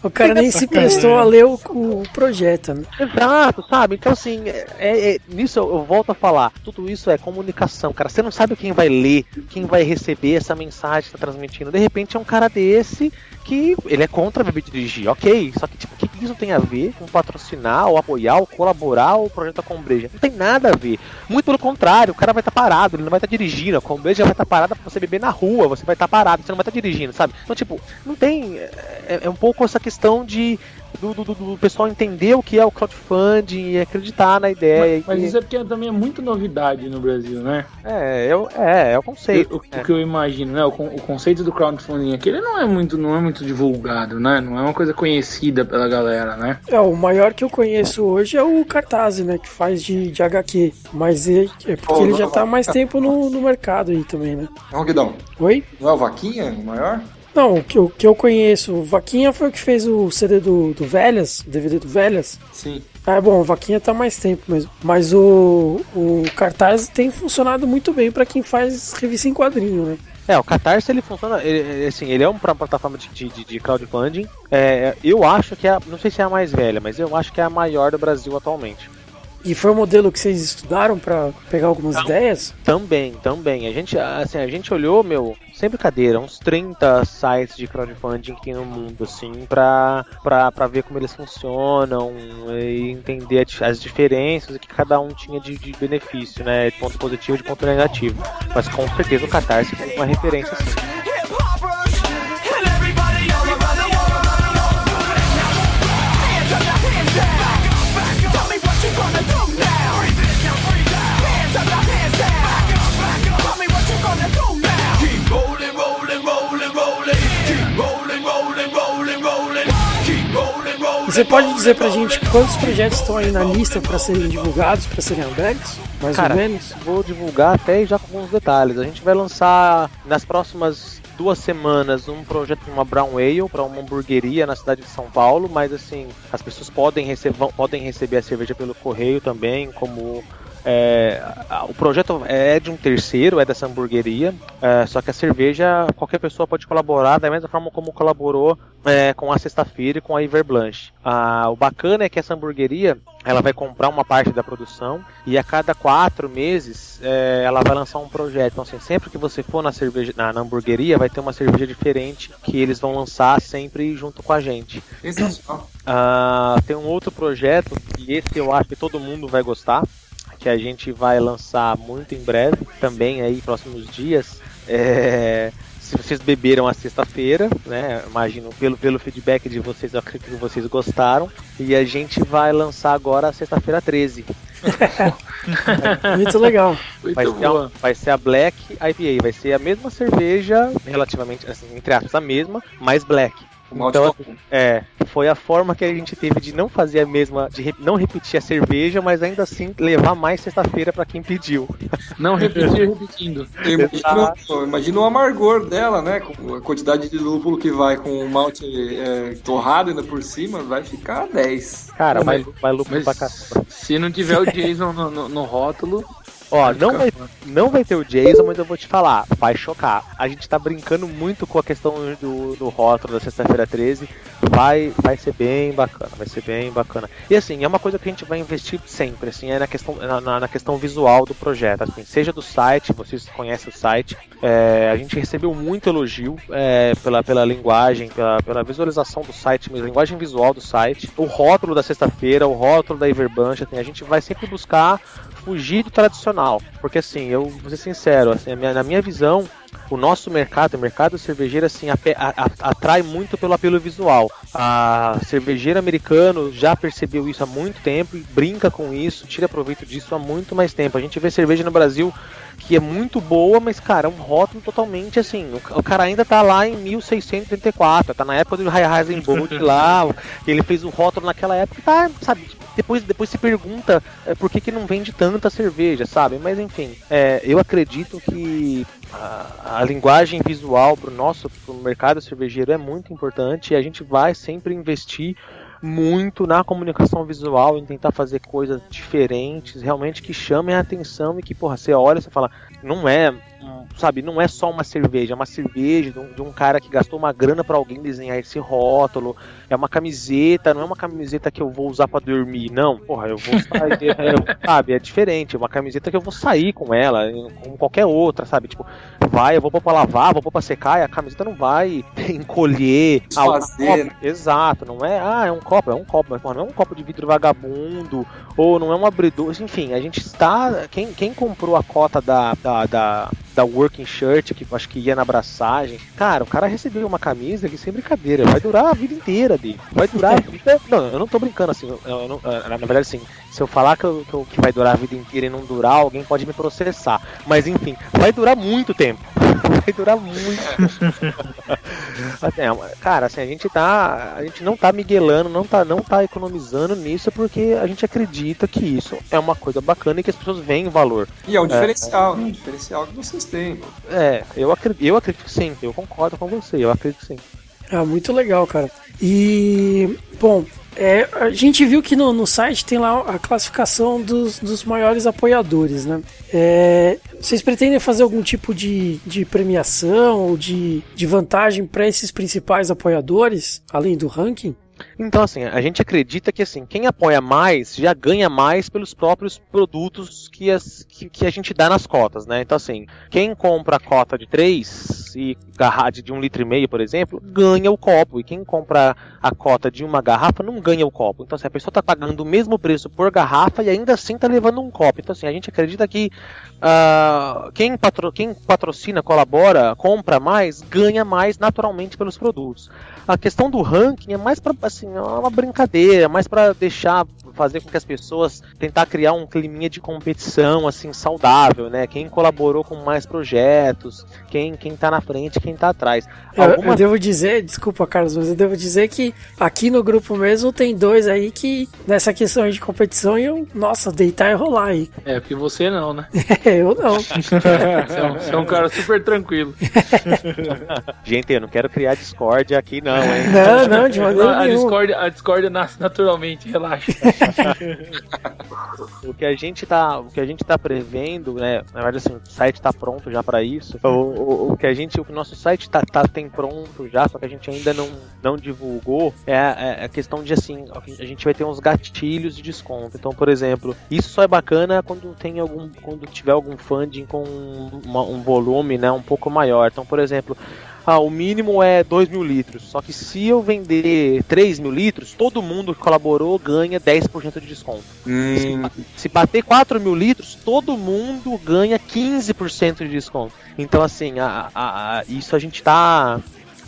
O cara nem se prestou a ler o, o projeto, né? Exato, sabe? Então, assim, é, é- é- nisso eu, volto a falar. Tudo isso é comunicação, cara. Você não sabe quem vai ler, quem vai receber essa mensagem que tá transmitindo. De repente é um cara desse que ele é contra beber e dirigir, ok. Só que, tipo, o que isso tem a ver com patrocinar, ou apoiar, ou colaborar o projeto da Combreja? Não tem nada a ver. Muito pelo contrário, o cara vai estar parado, ele não vai estar dirigindo. A Combreja vai estar parada pra você beber na rua, você vai estar parado, você não vai estar dirigindo, sabe? Então, tipo, não tem. É, é um pouco essa questão de. Do, do- do- do pessoal entender o que é o crowdfunding e acreditar na ideia. Mas, mas e- isso é porque também é muito novidade no Brasil, né? é, é, o- é, é o conceito. O, o que eu imagino, né? O, o conceito do crowdfunding aqui, ele não é muito, não é muito divulgado, né? Não é uma coisa conhecida pela galera, né? É, o maior que eu conheço hoje é o Cartaz, né? Que faz de, de HQ. Mas é, é porque Oh, ele não. já tá há mais tempo no, no mercado aí também, né? Ronquidão, Oi? não é o Vaquinha o maior? Não, o que, eu- que eu conheço, o Vaquinha foi o que fez o CD do, do Velhas, o DVD do Velhas. Sim. Ah, bom, o Vaquinha tá mais tempo mesmo. Mas o, o cartaz tem funcionado muito bem pra quem faz revista em quadrinho, né? É, o Catarse ele funciona, ele, assim, ele é uma plataforma de, de, de crowdfunding. É, eu acho que é, a- não sei se é a mais velha, mas eu acho que é a maior do Brasil atualmente. E foi o modelo que vocês estudaram pra pegar algumas Não. ideias? Também, também. A gente, assim, a gente olhou, meu, sem brincadeira, uns 30 sites de crowdfunding que tem no mundo, assim, pra, pra, pra ver como eles funcionam e entender as diferenças que cada um tinha de, de benefício, né? De ponto positivo e de ponto negativo. Mas com certeza o Catarse foi uma referência, sim. Você pode dizer pra gente quantos projetos estão aí na lista pra serem divulgados, pra serem abertos? Mais Cara, ou menos? Vou divulgar até já com alguns detalhes. A gente vai lançar nas próximas duas semanas um projeto de uma Brown Ale para uma hamburgueria na cidade de São Paulo, mas assim, as pessoas podem receber, podem receber a cerveja pelo correio também, como é, o projeto é de um terceiro, é dessa hamburgueria, é, só que a cerveja qualquer pessoa pode colaborar da mesma forma como colaborou é, com a sexta-feira e com a Iver Blanche. Ah, o bacana é que essa hamburgueria ela vai comprar uma parte da produção e a cada quatro meses é, ela vai lançar um projeto. Então, assim, sempre que você for na cerveja, na, na hamburgueria, vai ter uma cerveja diferente que eles vão lançar sempre junto com a gente. Sensacional. Ah, tem um outro projeto que esse eu acho que todo mundo vai gostar, que a gente vai lançar muito em breve, também aí próximos dias. É, se vocês beberam a sexta-feira, né? Imagino pelo, pelo feedback de vocês, eu acredito que vocês gostaram. E a gente vai lançar agora a sexta-feira 13. Muito legal. Vai ser, a, vai ser a Black IPA, vai ser a mesma cerveja, relativamente, assim, entre aspas, a mesma, mais Black. Então, é, foi a forma que a gente teve de não fazer a mesma, de re- não repetir a cerveja, mas ainda assim levar mais sexta-feira pra quem pediu. Não repetir repetindo. Imagino o amargor dela, né? Com a quantidade de lúpulo que vai com o malte é, torrado ainda por cima, vai ficar 10. Cara, vai, vai Mas pra caramba. se não tiver o Jason no, no- no rótulo, Ó, não vai, não vai ter o Jason, mas eu vou te falar, vai chocar. A gente tá brincando muito com a questão do, do rótulo da sexta-feira 13. Vai, vai ser bem bacana, vai ser bem bacana. E assim, é uma coisa que a gente vai investir sempre, assim, é na questão, na, na- questão visual do projeto, assim, seja do site, vocês conhecem o site, é, a gente recebeu muito elogio é, pela, pela linguagem, pela, pela visualização do site, mesmo, linguagem visual do site, o rótulo da sexta-feira, o rótulo da Iverbanch, assim, a gente vai sempre buscar fugir do tradicional, porque assim, eu vou ser sincero, assim, a minha- na minha visão, o nosso mercado, o mercado cervejeiro, assim, ape- a- a- atrai muito pelo apelo visual. A cervejeiro americano já percebeu isso há muito tempo e brinca com isso, tira proveito disso há muito mais tempo. A gente vê cerveja no Brasil que é muito boa, mas, cara, é um rótulo totalmente assim. O, o cara ainda tá lá em 1634, tá na época do Heisenberg lá, ele fez o rótulo naquela época, tá, sabe? Depois, depois se pergunta é, por que, que não vende tanta cerveja, sabe? Mas enfim, é, eu acredito que a, a linguagem visual para o nosso pro mercado cervejeiro é muito importante e a gente vai sempre investir muito na comunicação visual, em tentar fazer coisas diferentes, realmente que chamem a atenção e que, porra, você olha e fala, não é, sabe, não é só uma cerveja, é uma cerveja de um, de um cara que gastou uma grana para alguém desenhar esse rótulo, é uma camiseta, não é uma camiseta que eu vou usar para dormir, não, porra, eu vou sair, é, sabe, é diferente, é uma camiseta que eu vou sair com ela, como qualquer outra, sabe, tipo, vai, eu vou pôr pra lavar, vou pôr pra secar, e a camiseta não vai encolher, Desfazer, né? Exato, não é, ah, é um copo, é um copo, mas porra, não é um copo de vidro vagabundo, ou não é um abridor, enfim, a gente está, quem, quem comprou a cota da, da, da, da Working Shirt, que acho que ia na abraçagem, cara, o cara recebeu uma camisa que sem brincadeira, vai durar a vida inteira dele, vai durar a vida, não, eu não tô brincando assim, eu- não- na verdade assim, se eu falar que, eu- que, eu- que vai durar a vida inteira e não durar, alguém pode me processar, mas enfim, vai durar muito tempo, vai durar muito Assim, é cara, assim, a gente tá. A gente não tá miguelando, não tá, não tá economizando nisso porque a gente acredita que isso é uma coisa bacana e que as pessoas veem valor. E é um diferencial, né? Um diferencial que vocês têm. É, eu acredito, eu acredito que sim, eu concordo com você, eu acredito que sim. Ah, muito legal, cara. E, bom, É, a gente viu que no, no site tem lá a classificação dos, dos maiores apoiadores, né? É, vocês pretendem fazer algum tipo de, de premiação ou de, de vantagem para esses principais apoiadores, além do ranking? Então, assim, a gente acredita que assim, quem apoia mais já ganha mais pelos próprios produtos que, as, que, que a gente dá nas cotas, né? Então, assim, quem compra a cota de 3 e garrafa de 1 um litro e meio, por exemplo, ganha o copo. E quem compra a cota de uma garrafa não ganha o copo. Então, assim, a pessoa está pagando o mesmo preço por garrafa e ainda assim está levando um copo. Então, assim, a gente acredita que ah, quem, patro, quem patrocina, colabora, compra mais, ganha mais naturalmente pelos produtos. A questão do ranking é mais para assim, é uma brincadeira, mais para deixar fazer com que as pessoas tentar criar um climinha de competição assim saudável, né? Quem colaborou com mais projetos, quem quem tá na frente, quem tá atrás. Eu, eu Algumas devo dizer, desculpa, Carlos, mas eu devo dizer que aqui no grupo mesmo tem dois aí que nessa questão aí de competição eu, nossa, deitar e rolar aí. É, porque você não, né? eu não. você, é um, você é um cara super tranquilo. Gente, eu não quero criar discórdia aqui não, hein? Não, não, de maneira A nenhuma. discórdia, a discórdia nasce naturalmente, relaxa. o que a gente tá, o que a gente tá prevendo, né? Na verdade, assim, o site tá pronto já para isso. O, o, o que a gente, que o nosso site tá, tá tem pronto já, só que a gente ainda não, não divulgou é, a- é a questão de assim, a gente vai ter uns gatilhos de desconto. Então, por exemplo, isso só é bacana quando tem algum, quando tiver algum funding com uma- um volume, né, um pouco maior. Então, por exemplo, ah, o mínimo é 2 mil litros. Só que se eu vender 3 mil litros, todo mundo que colaborou ganha 10% de desconto. Hum, Se bater 4 mil litros, todo mundo ganha 15% de desconto. Então, assim, a, a- a- isso a gente tá,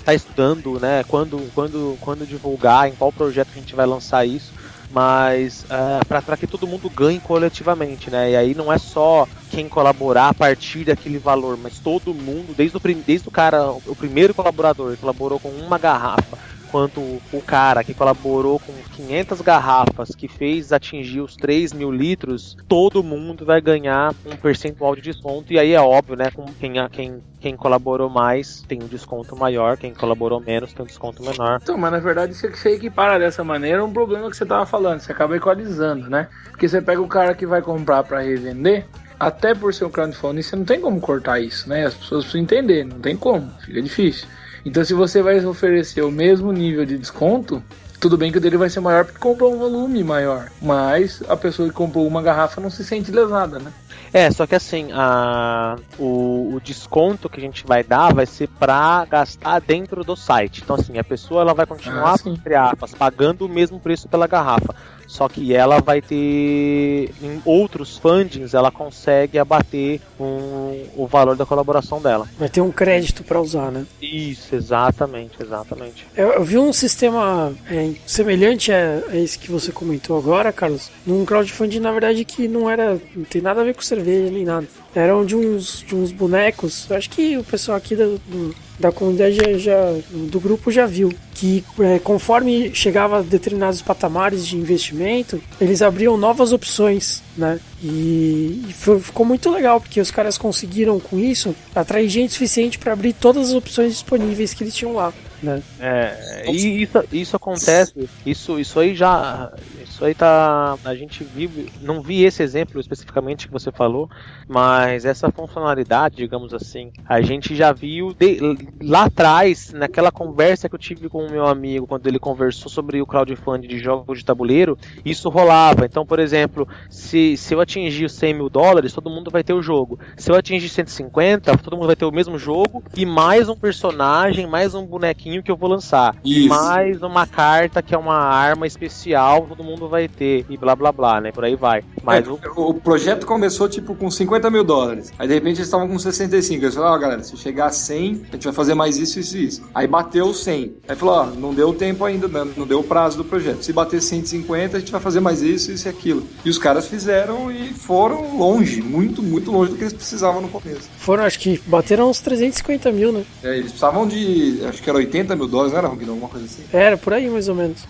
tá estudando, né? Quando, quando, quando divulgar, em qual projeto a gente vai lançar isso. Mas para que todo mundo ganhe coletivamente, né? E aí não é só quem colaborar a partir daquele valor, mas todo mundo, desde o, desde o cara, o primeiro colaborador colaborou com uma garrafa, quanto o cara que colaborou com 500 garrafas, que fez atingir os 3 mil litros, todo mundo vai ganhar um percentual de desconto. E aí é óbvio, né? Com quem, quem, quem colaborou mais tem um desconto maior, quem colaborou menos tem um desconto menor. Então, mas na verdade, se você equipara dessa maneira, é um problema que você tava falando, você acaba equalizando, né? Porque você pega o cara que vai comprar para revender, até por ser um crowdfunding, você não tem como cortar isso, né? As pessoas precisam entender, não tem como, fica difícil. Então, se você vai oferecer o mesmo nível de desconto, tudo bem que o dele vai ser maior porque comprou um volume maior, mas a pessoa que comprou uma garrafa não se sente lesada, né? É, só que assim, a, o, o desconto que a gente vai dar vai ser pra gastar dentro do site. Então, assim, a pessoa ela vai continuar, Ah, entre aspas, pagando o mesmo preço pela garrafa. Só que ela vai ter, em outros fundings, ela consegue abater um, o valor da colaboração dela. Vai ter um crédito pra usar, né? Isso, exatamente, exatamente. Eu, eu vi um sistema é, semelhante a, a esse que você comentou agora, Carlos, num crowdfunding, na verdade, que não era. não tem nada a ver com cerveja nem nada. Eram de uns, de uns bonecos. Eu acho que o pessoal aqui da, do- da comunidade já, já- do grupo já viu. Que é, conforme chegava a determinados patamares de investimento, eles abriam novas opções, né? E, e foi- ficou muito legal, porque os caras conseguiram com isso atrair gente suficiente para abrir todas as opções disponíveis que eles tinham lá. Né? É, e isso, isso acontece, isso, isso aí já, isso aí tá, a gente vive, não vi esse exemplo especificamente que você falou, mas essa funcionalidade, digamos assim, a gente já viu de- lá atrás, naquela conversa que eu tive com o meu amigo, quando ele conversou sobre o crowdfunding de jogos de tabuleiro, isso rolava. Então, por exemplo, se, se eu atingir os 100 mil dólares, todo mundo vai ter o jogo. Se eu atingir 150, todo mundo vai ter o mesmo jogo e mais um personagem, mais um bonequinho que eu vou lançar. E Isso. mais uma carta que é uma arma especial, todo mundo vai ter. E blá blá blá, né? Por aí vai. Mas o. É, o projeto começou tipo com 50 mil dólares. Aí de repente eles estavam com 65. Eles falaram, ó, galera, se chegar a 100, a gente vai fazer mais isso, isso e isso. Aí bateu os 100. Aí falou, ó, não deu tempo ainda, né? não deu o prazo do projeto. Se bater 150, a gente vai fazer mais isso, isso e aquilo. E os caras fizeram e foram longe, muito, muito longe do que eles precisavam no começo. Foram, acho que bateram uns 350 mil, né? É, eles precisavam de, acho que era 80 mil dólares, não era, Rugno? Alguma coisa assim. Era por aí mais ou menos.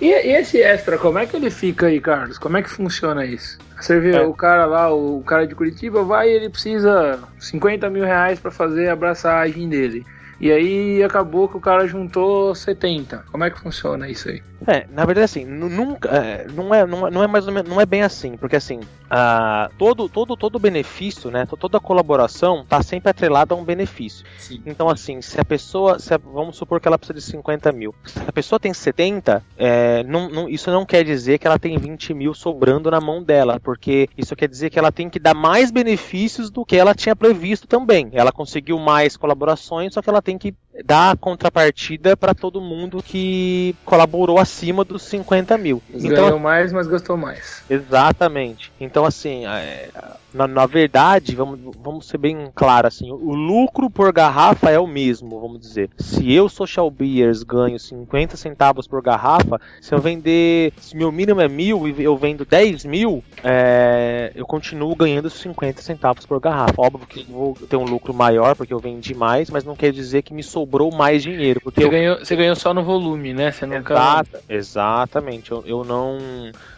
E, e esse extra, como é que ele fica aí, Carlos? Como é que funciona isso? Você vê É. o cara lá, o cara de Curitiba vai e ele precisa 50 mil reais pra fazer a abraçagem dele. e aí acabou que o cara juntou 70. Como é que funciona isso aí? É, na verdade assim, nu- nunca, é, não é, não é, não é mais ou menos, não é bem assim, porque assim, ah, todo, todo, todo benefício, né, to- toda colaboração tá sempre atrelada a um benefício. Sim. Então assim, se a pessoa, se a- vamos supor que ela precisa de 50 mil, se a pessoa tem 70, é, não, não- isso não quer dizer que ela tem 20 mil sobrando na mão dela, porque isso quer dizer que ela tem que dar mais benefícios do que ela tinha previsto também. Ela conseguiu mais colaborações, só que ela tem que dar a contrapartida para todo mundo que colaborou acima dos 50 mil. Então, Ganhou mais, mas gastou mais. Exatamente. Então, assim, é, na, na verdade, vamos, vamos ser bem claro, assim, o lucro por garrafa é o mesmo, vamos dizer. Se eu, Social Beers, ganho 50 centavos por garrafa, se eu vender, se meu mínimo é mil e eu vendo 10 mil, é, eu continuo ganhando 50 centavos por garrafa. Óbvio que vou ter um lucro maior porque eu vendi mais, mas não quer dizer que me sobrou mais dinheiro, porque Você eu ganhou, você ganhou só no volume, né? Você nunca. Exata, exatamente. Eu, eu não.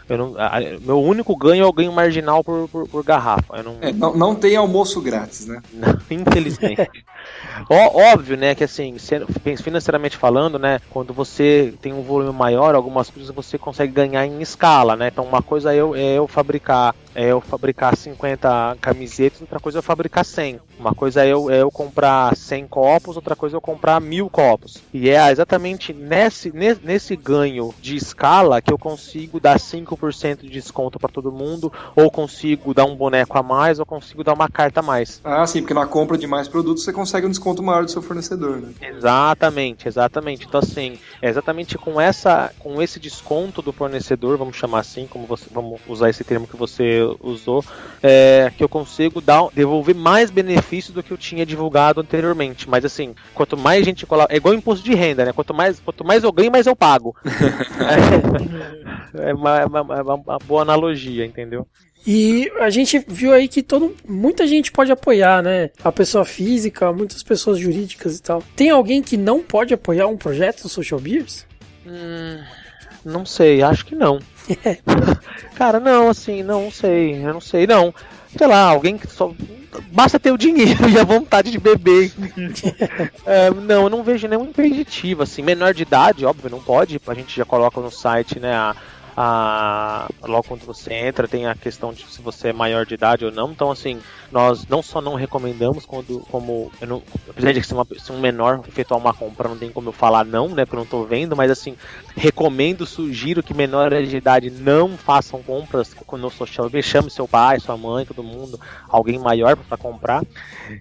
Eu não a- meu único ganho é o ganho marginal por, por, por garrafa. Não, É, não, não tem almoço grátis, né? não, infelizmente. Ó- óbvio, né, que assim, financeiramente falando, né, quando você tem um volume maior, algumas coisas você consegue ganhar em escala, né? Então uma coisa é eu, é eu fabricar, é eu fabricar 50 camisetas, outra coisa é eu fabricar 100. Uma coisa é eu, é eu comprar 100 copos, outra coisa é eu comprar mil copos. E é exatamente nesse, ne- nesse ganho de escala que eu consigo dar 5% de desconto para todo mundo, ou consigo dar um boneco a mais, ou consigo dar uma carta a mais. Ah, sim, porque na compra de mais produtos você consegue um desconto maior do seu fornecedor, né? Exatamente, exatamente. Então assim, é exatamente com essa, com esse desconto do fornecedor, vamos chamar assim, como você, vamos usar esse termo que você usou, é, que eu consigo dar, devolver mais benefícios do que eu tinha divulgado anteriormente. Mas assim, quanto mais gente coloca, é igual imposto de renda, né? Quanto mais, quanto mais eu ganho, mais eu pago. é, uma, uma- uma- uma boa analogia, entendeu? E a gente viu aí que todo, muita gente pode apoiar, né? A pessoa física, muitas pessoas jurídicas e tal. Tem alguém que não pode apoiar um projeto do Social Beers? Hum, não sei, acho que não. Cara, não, assim, não sei, eu não sei, não. Sei lá, alguém que só. Basta ter o dinheiro e a vontade de beber. É, não, eu não vejo nenhum impeditivo, assim. Menor de idade, óbvio, não pode. A gente já coloca no site, né, a. a- logo quando você entra, tem a questão de se você é maior de idade ou não. Então, assim, nós não só não recomendamos quando, como. Eu não, apesar de ser, uma, se um menor efetuar uma compra, não tem como eu falar não, né? Porque eu não tô vendo, mas assim, recomendo, sugiro que menores de idade não façam compras no social media. Chame seu pai, sua mãe, todo mundo, alguém maior para comprar.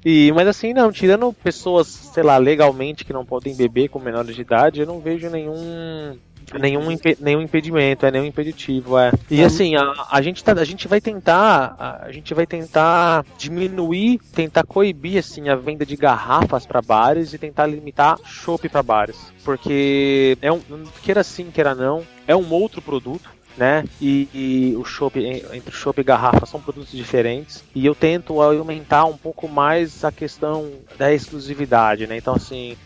E, mas assim, não, tirando pessoas, sei lá, legalmente que não podem beber com menores de idade, eu não vejo nenhum. Nenhum, impe- nenhum impedimento, é nenhum impeditivo, é. E assim, a, a, gente tá, a gente vai tentar, a, a gente vai tentar diminuir, tentar coibir assim a venda de garrafas para bares e tentar limitar chopp para bares, porque é um, queira sim, queira não, é um outro produto, né? E, e o chopp entre o chopp e garrafa são produtos diferentes e eu tento aumentar um pouco mais a questão da exclusividade, né? Então assim,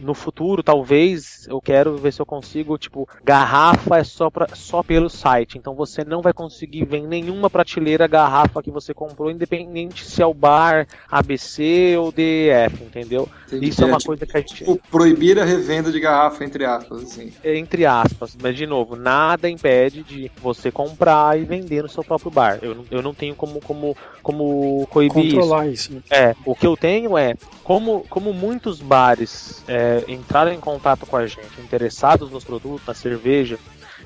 no futuro talvez eu quero ver se eu consigo tipo garrafa é só pra, só pelo site, então você não vai conseguir ver em nenhuma prateleira garrafa que você comprou, independente se é o bar ABC ou DF, entendeu? Entendi. Isso é uma tipo- coisa que a gente Tipo, proibir a revenda de garrafa, entre aspas, assim. entre aspas, mas de novo, nada impede de você comprar e vender no seu próprio bar. Eu não, eu não tenho como, como, como coibir isso. Controlar isso. né? É, o que eu tenho é, como, como muitos bares é, entraram em contato com a gente, interessados nos produtos, na cerveja,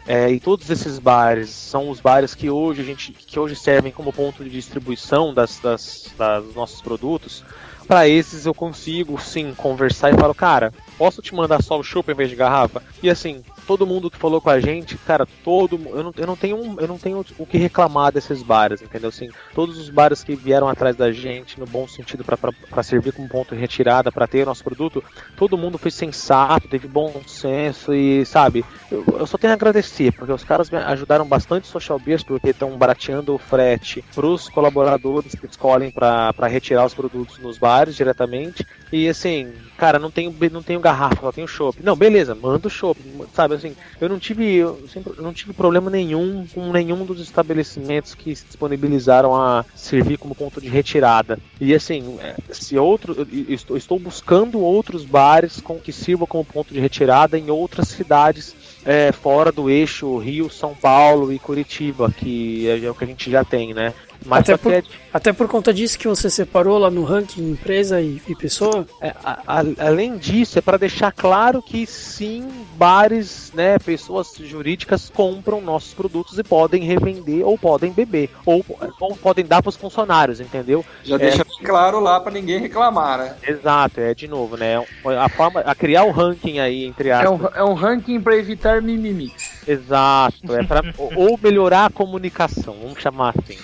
é, e todos esses bares são os bares que hoje a gente que hoje servem como ponto de distribuição das, das, das- dos nossos produtos. Para esses eu consigo sim conversar e falo, cara, posso te mandar só o chopp em vez de garrafa? E assim, todo mundo que falou com a gente, cara, todo eu não, eu não tenho eu não tenho o que reclamar desses bares, entendeu? Assim, todos os bares que vieram atrás da gente no bom sentido para servir como ponto de retirada, para ter o nosso produto, todo mundo foi sensato, teve bom senso e sabe, eu, eu só tenho a agradecer, porque os caras me ajudaram bastante social beers, porque estão barateando o frete pros colaboradores que escolhem para retirar os produtos nos bares diretamente. E assim, cara, não tenho, não tenho garrafa, só tenho chopp. Não, beleza, manda o chopp, sabe? Assim, eu não tive, eu sempre não tive problema nenhum com nenhum dos estabelecimentos que se disponibilizaram a servir como ponto de retirada. E assim, é, se outro, estou, estou buscando outros bares com que sirvam como ponto de retirada em outras cidades é, fora do eixo Rio, São Paulo e Curitiba, que é, é o que a gente já tem, né? Mas Até por, é- até por conta disso que você separou lá no ranking empresa e, e pessoa? É, a- a- além disso, é para deixar claro que sim, bares, né, pessoas jurídicas compram nossos produtos e podem revender ou podem beber ou, ou podem dar para os funcionários, entendeu? Já É. deixa bem claro lá pra ninguém reclamar, né? Exato, é de novo, né? A forma a criar o ranking aí entre É aspas. um, é um ranking pra evitar mimimi. Exato, é para ou melhorar a comunicação, vamos chamar assim.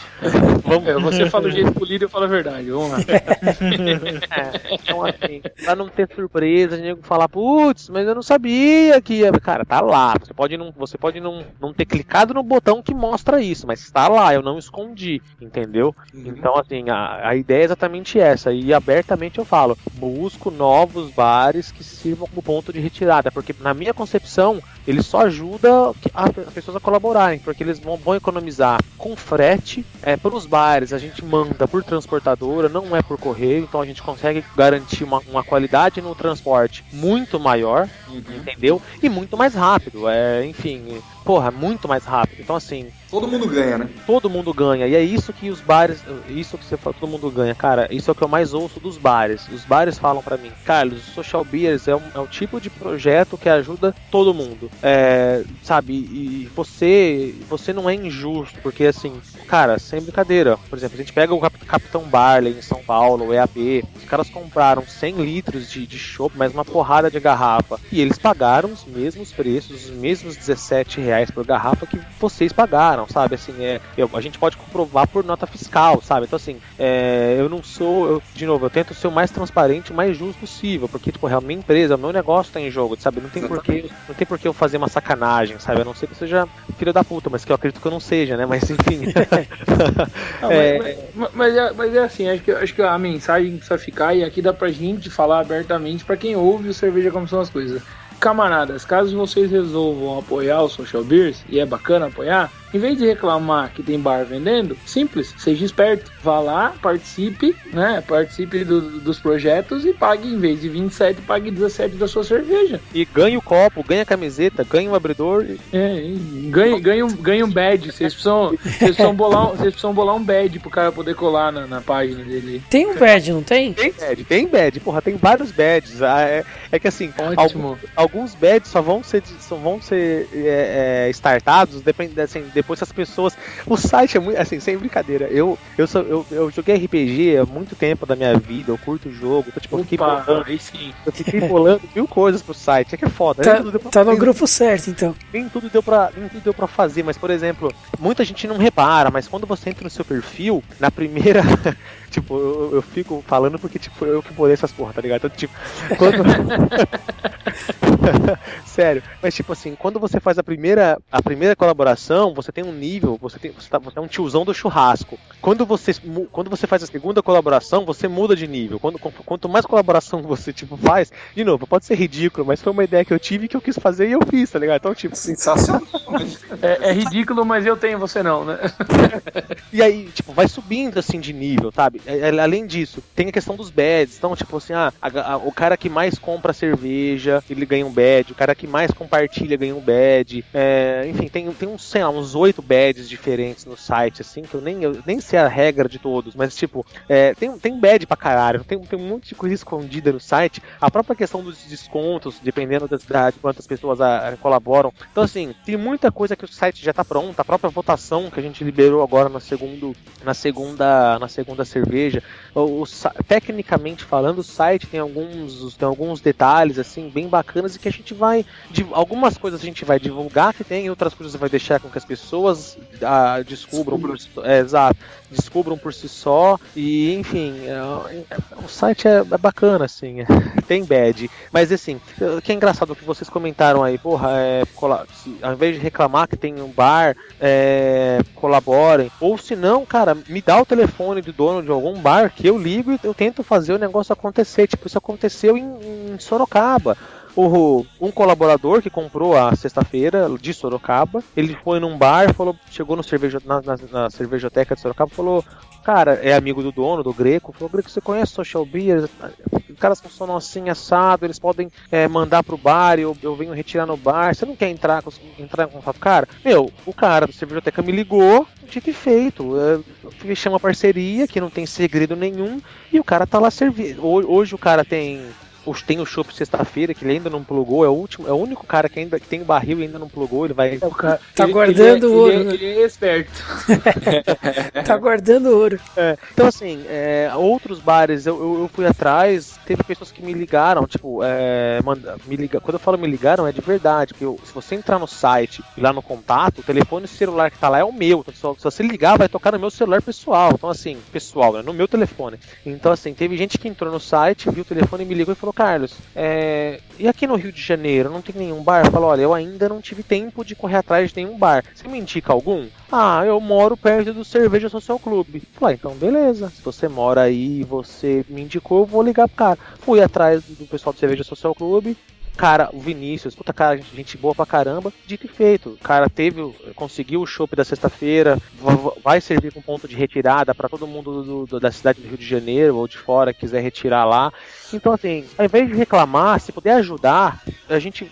Vamos, É, você fala o jeito polido, eu falo a verdade. Vamos lá. É, então assim, pra não ter surpresa, nego falar, putz, mas eu não sabia que ia. Cara, tá lá. Você pode não, você pode não, não ter clicado no botão que mostra isso, mas está lá, eu não escondi, entendeu? Então, assim, a, a ideia é exatamente essa. E abertamente eu falo, busco novos bares que sirvam como ponto de retirada, porque na minha concepção, ele só ajuda as pessoas a colaborarem, porque eles vão, vão economizar com frete é, para os bares. A gente manda por transportadora, não é por correio, então a gente consegue garantir uma, uma qualidade no transporte muito maior, entendeu? E muito mais rápido. É, enfim, porra, muito mais rápido. Então, assim, Todo mundo ganha, né? todo mundo ganha. E é isso que os bares, isso que você fala, todo mundo ganha, cara. Isso é o que eu mais ouço dos bares. Os bares falam pra mim, Carlos, o Social Beers é um, é um tipo de projeto que ajuda todo mundo. É, sabe, e você, você não é injusto, porque assim, cara, sem brincadeira. Por exemplo, a gente pega o Cap- Capitão Barley em São Paulo, o os caras compraram 100 litros de, de chopp, mais uma porrada de garrafa. E eles pagaram os mesmos preços, os mesmos 17 reais por garrafa que vocês pagaram, sabe? Assim, é, eu- a gente pode comprovar por nota fiscal, sabe? Então, assim, é, eu não sou, eu, de novo, eu tento ser o mais transparente, o mais justo possível, porque, tipo, a minha empresa, o meu negócio tá em jogo, sabe? Não tem porquê, não tem porquê eu fazer uma sacanagem, sabe? A não ser que eu seja filho da puta, mas que eu acredito que eu não seja, né? Mas, enfim. Ah, É. mas, mas- mas é, mas é assim, acho que, acho que a mensagem precisa ficar e aqui dá pra gente falar abertamente pra quem ouve o Cerveja Como São as Coisas. Camaradas, caso vocês resolvam apoiar o Social Beers, e é bacana apoiar, em vez de reclamar que tem bar vendendo, simples, seja esperto. Vá lá, participe, né? Participe do- dos projetos e pague, em vez de 27, pague 17 da sua cerveja. e ganha o copo, ganha a camiseta, ganha o abridor. e- É, e ganha, ganha, um, ganha um badge. Vocês precisam, vocês precisam, bolar, um- vocês precisam bolar um badge pro cara poder colar na, na página dele. Tem um badge, não tem? Tem badge, tem badge, porra, tem vários badges. Ah, É, é que assim, Ótimo. alguns, alguns badges só vão ser, só vão ser é, é, startados depende, assim, depois as pessoas. O site é muito. Assim, sem brincadeira. Eu, eu, sou, eu, eu joguei RPG há muito tempo da minha vida, eu curto o jogo, então, tipo, eu fiquei Opa, bolando, aí sim. eu fiquei bolando mil coisas pro site. É que é foda. Tá, nem tudo deu pra- tá no nem- grupo certo, então. nem tudo deu pra, nem tudo deu pra fazer, mas por exemplo, muita gente não repara, mas quando você entra no seu perfil, na primeira, tipo, eu, eu fico falando porque tipo, eu que bolei essas porra, tá ligado? Então, tipo, quando Sério, mas tipo assim, quando você faz a primeira a primeira colaboração, você tem um nível, você tem você, tá, você é um tiozão do churrasco. Quando você quando você faz a segunda colaboração, você muda de nível. Quando quanto mais colaboração você tipo faz, de novo, pode ser ridículo, mas foi uma ideia que eu tive que eu quis fazer e eu fiz, tá ligado? Então, tipo, Sensacional. É, é ridículo, mas eu tenho, você não, né? E aí, tipo, vai subindo assim de nível, sabe? É, é, Além disso, tem a questão dos badges. Então, tipo assim, ah, a- a- o cara que mais compra cerveja, ele ganha um badge. O cara que mais compartilha ganha um badge. É, enfim, tem, tem uns, sei lá, uns oito badges diferentes no site, assim, que eu nem, eu nem sei a regra de todos, mas tipo, é, tem, tem badge pra caralho. Tem, tem um monte de coisa escondida no site. A própria questão dos descontos, dependendo da, de quantas pessoas a- a colaboram. Então, assim, tem muita coisa que o site já tá pronto. A própria votação que a gente liberou agora no segundo, na segunda, na segunda cerveja. Sa- tecnicamente falando, o site tem alguns, tem alguns detalhes assim bem bacanas e que a gente vai, de, algumas coisas a gente vai divulgar que tem, outras coisas vai deixar com que as pessoas ah, descubram, por, é, exato, descubram por si só e enfim, é, é, o site é, é bacana assim, tem badge, mas assim, o que é engraçado o que vocês comentaram aí, porra, é, ao invés de reclamar que tem um bar, é, colaborem. Ou se não, cara, me dá o telefone do dono de algum bar que eu ligo e eu tento fazer o negócio acontecer. Tipo, isso aconteceu em, em Sorocaba. O, um colaborador que comprou a sexta-feira de Sorocaba, ele foi num bar, falou, chegou no na, na, na cervejoteca de Sorocaba, falou, cara, é amigo do dono, do Greco, falou, Greco, você conhece Social Beer? Os caras funcionam assim, assado, eles podem é, mandar pro bar, eu, eu venho retirar no bar, você não quer entrar, com- entrar em contato? Cara, meu, o cara da cervejoteca me ligou, dito e feito, é, fechei uma parceria que não tem segredo nenhum, e o cara tá lá servindo. Hoje o cara tem os- tem o chopp sexta-feira, que ele ainda não plugou, é o último, é o único cara que ainda que tem barril e ainda não plugou, ele vai. Tá Ele- guardando ele, é- ouro, Ele, é- né? ele é esperto. Tá guardando ouro. É, então, assim, é, outros bares eu, eu, eu fui atrás, teve pessoas que me ligaram, tipo, é, manda, me liga, quando eu falo me ligaram é de verdade, porque eu- se você entrar no site e lá no contato, o telefone celular que tá lá é o meu, então, só- se você ligar vai tocar no meu celular pessoal, então assim, pessoal, né, no meu telefone. Então, assim, teve gente que entrou no site, viu o telefone e me ligou e falou, Carlos, é, e aqui no Rio de Janeiro, não tem nenhum bar? Falou, olha, eu ainda não tive tempo de correr atrás de nenhum bar. Você me indica algum? Ah, eu moro perto do Cerveja Social Clube. Falei, ah, então beleza. Se você mora aí e você me indicou, eu vou ligar pro cara. Fui atrás do pessoal do Cerveja Social Clube. Cara, o Vinícius, puta cara, gente boa pra caramba, dito e feito. O cara teve, conseguiu o chopp da sexta-feira, va- vai servir com ponto de retirada pra todo mundo do- do- da cidade do Rio de Janeiro ou de fora quiser retirar lá. Então, assim, ao invés de reclamar, se puder ajudar, a gente,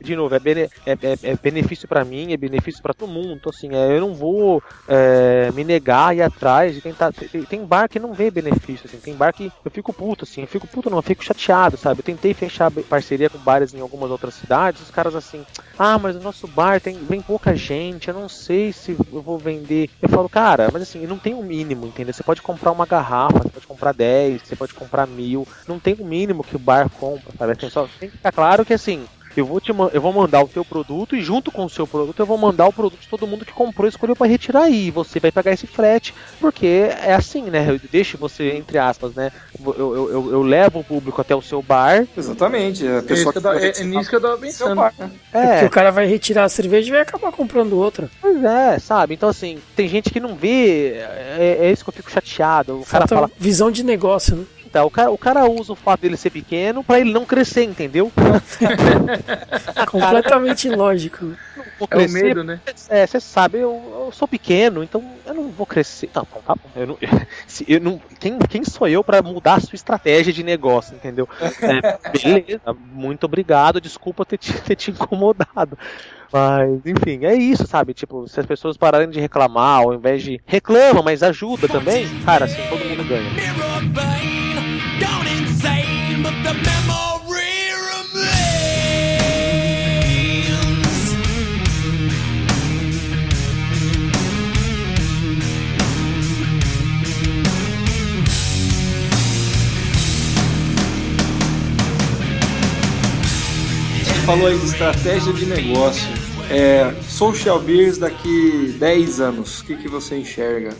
de novo, é, bene- é- é- é benefício pra mim, é benefício pra todo mundo. Então, assim, é, eu não vou é, me negar e atrás e tentar. Tem, tem bar que não vê benefício, assim, tem bar que eu fico puto, assim, eu fico puto, não, eu fico chateado, sabe? Eu tentei fechar parceria com bares em algumas outras cidades, os caras assim, ah, mas o nosso bar tem vem pouca gente, eu não sei se eu vou vender. Eu falo, cara, mas assim, não tem um mínimo, entendeu? Você pode comprar uma garrafa, você pode comprar 10, você pode comprar mil, não tem o mínimo que o bar compra, sabe? Assim, só tem que ficar claro que assim. Eu vou, te, eu vou mandar o teu produto e junto com o seu produto eu vou mandar o produto de todo mundo que comprou e escolheu para retirar aí. E você vai pagar esse frete, porque é assim, né? Eu deixo você, entre aspas, né? Eu, eu, eu, eu levo o público até o seu bar. Exatamente. A É, pessoa que vai é- é nisso que eu tava seu pensando. bar, né? É porque É, o cara vai retirar a cerveja e vai acabar comprando outra. pois é, sabe? Então, assim, tem gente que não vê. É, é isso que eu fico chateado. O cara Falta fala, visão de negócio, né? Então, o cara, o cara usa o fato dele ser pequeno pra ele não crescer, entendeu? Completamente ilógico. Vou É o medo, né? É, você sabe, eu, eu sou pequeno, então eu não vou crescer. Tá bom, tá bom. Eu não, se eu não, quem, quem sou eu pra mudar a sua estratégia de negócio, entendeu? É, beleza, muito obrigado, desculpa ter te, ter te incomodado. Mas, enfim, é isso, sabe? Tipo, se as pessoas pararem de reclamar, ao invés de reclama, mas ajuda também, cara, assim, todo mundo ganha. Falou aí de estratégia de negócio. É, social Beers daqui 10 anos, o que, que você enxerga?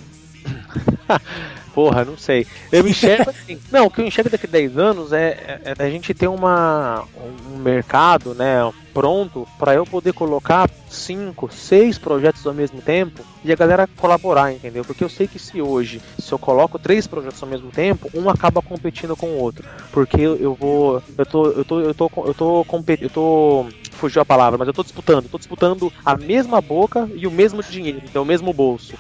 Porra, não sei. Eu enxergo assim. Não, o que eu enxergo daqui a 10 anos é, é, é a gente ter uma, um mercado, né, pronto para eu poder colocar cinco, seis projetos ao mesmo tempo e a galera colaborar, entendeu? Porque eu sei que se hoje, se eu coloco três projetos ao mesmo tempo, um acaba competindo com o outro. Porque eu, eu vou. Eu tô. Eu tô. Eu tô. Eu tô competindo. Eu tô. Fugiu a palavra, mas eu tô disputando. Tô disputando a mesma boca e o mesmo dinheiro, então o mesmo bolso.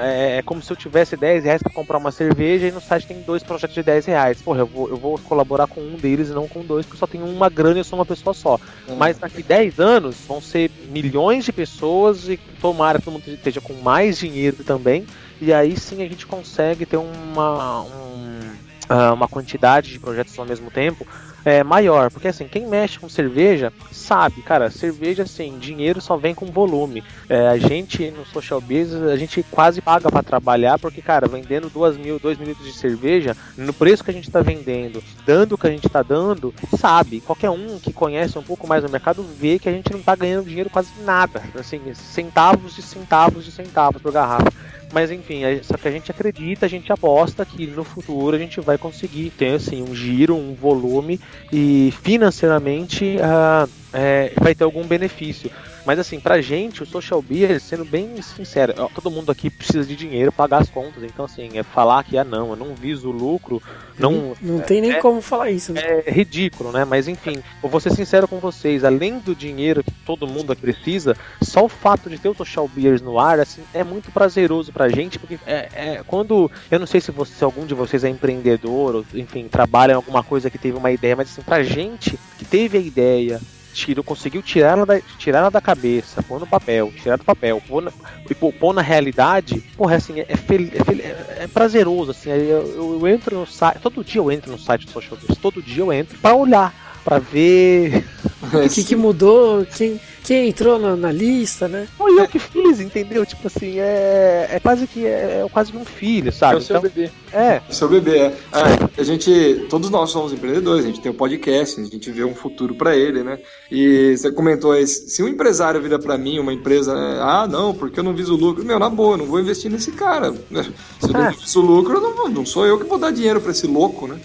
É, é como se eu tivesse 10 reais pra comprar uma cerveja e no site tem dois projetos de 10 reais. Porra, eu vou, eu vou colaborar com um deles e não com dois, porque só tenho uma grana e eu sou uma pessoa só. Mas daqui 10 anos vão ser milhões de pessoas e tomara que todo mundo esteja com mais dinheiro também. E aí sim a gente consegue ter uma, um, ah, uma quantidade de projetos ao mesmo tempo é, maior. Porque assim, quem mexe com cerveja sabe, cara, cerveja assim, dinheiro só vem com volume. É, a gente no social business, a gente quase paga para trabalhar, porque, cara, vendendo duas mil, dois mil litros de cerveja, no preço que a gente está vendendo, dando o que a gente está dando, sabe, qualquer um que conhece um pouco mais o mercado vê que a gente não tá ganhando dinheiro quase nada, assim, centavos de centavos de centavos por garrafa. Mas enfim, a- só que a gente acredita, a gente aposta que no futuro a gente vai conseguir ter assim um giro, um volume e financeiramente ah, é, vai ter algum benefício. Mas assim, pra gente, o social beer, sendo bem sincero, ó, todo mundo aqui precisa de dinheiro pagar as contas. Então, assim, é falar que, ah, não, eu não viso o lucro, não. Não tem nem é- como falar isso, né? É ridículo, né? Mas enfim, eu vou ser sincero com vocês, além do dinheiro que todo mundo precisa, só o fato de ter o Social Beers no ar, assim, é muito prazeroso pra gente, porque é, é- quando. Eu não sei se, você, se algum de vocês é empreendedor, ou enfim, trabalha em alguma coisa que teve uma ideia, mas assim, pra gente que teve a ideia. Tirou, conseguiu tirar ela, da, tirar ela da cabeça, pôr no papel, tirar do papel, pôr na, e pôr, pôr na realidade, porra, assim, é, fel- é fel- é- é prazeroso, assim, eu, eu- eu entro no site, todo dia eu entro no site do Social Beers, todo dia eu entro pra olhar, pra ver O que, que mudou? Quem, quem entrou na, na lista, né? Foi eu que fiz, entendeu? Tipo assim, é, é quase que é, é quase que um filho, É sabe? o seu Então, bebê. é, Seu bebê, é. Ah, a gente, todos nós somos empreendedores, a gente tem um podcast, a gente vê um futuro pra ele, né? E você comentou aí, se um empresário vira pra mim, uma empresa, né, ah, não, porque eu não viso lucro, meu, na boa, não vou investir nesse cara. né? Se eu não É. viso lucro, não, não sou eu que vou dar dinheiro pra esse louco, né?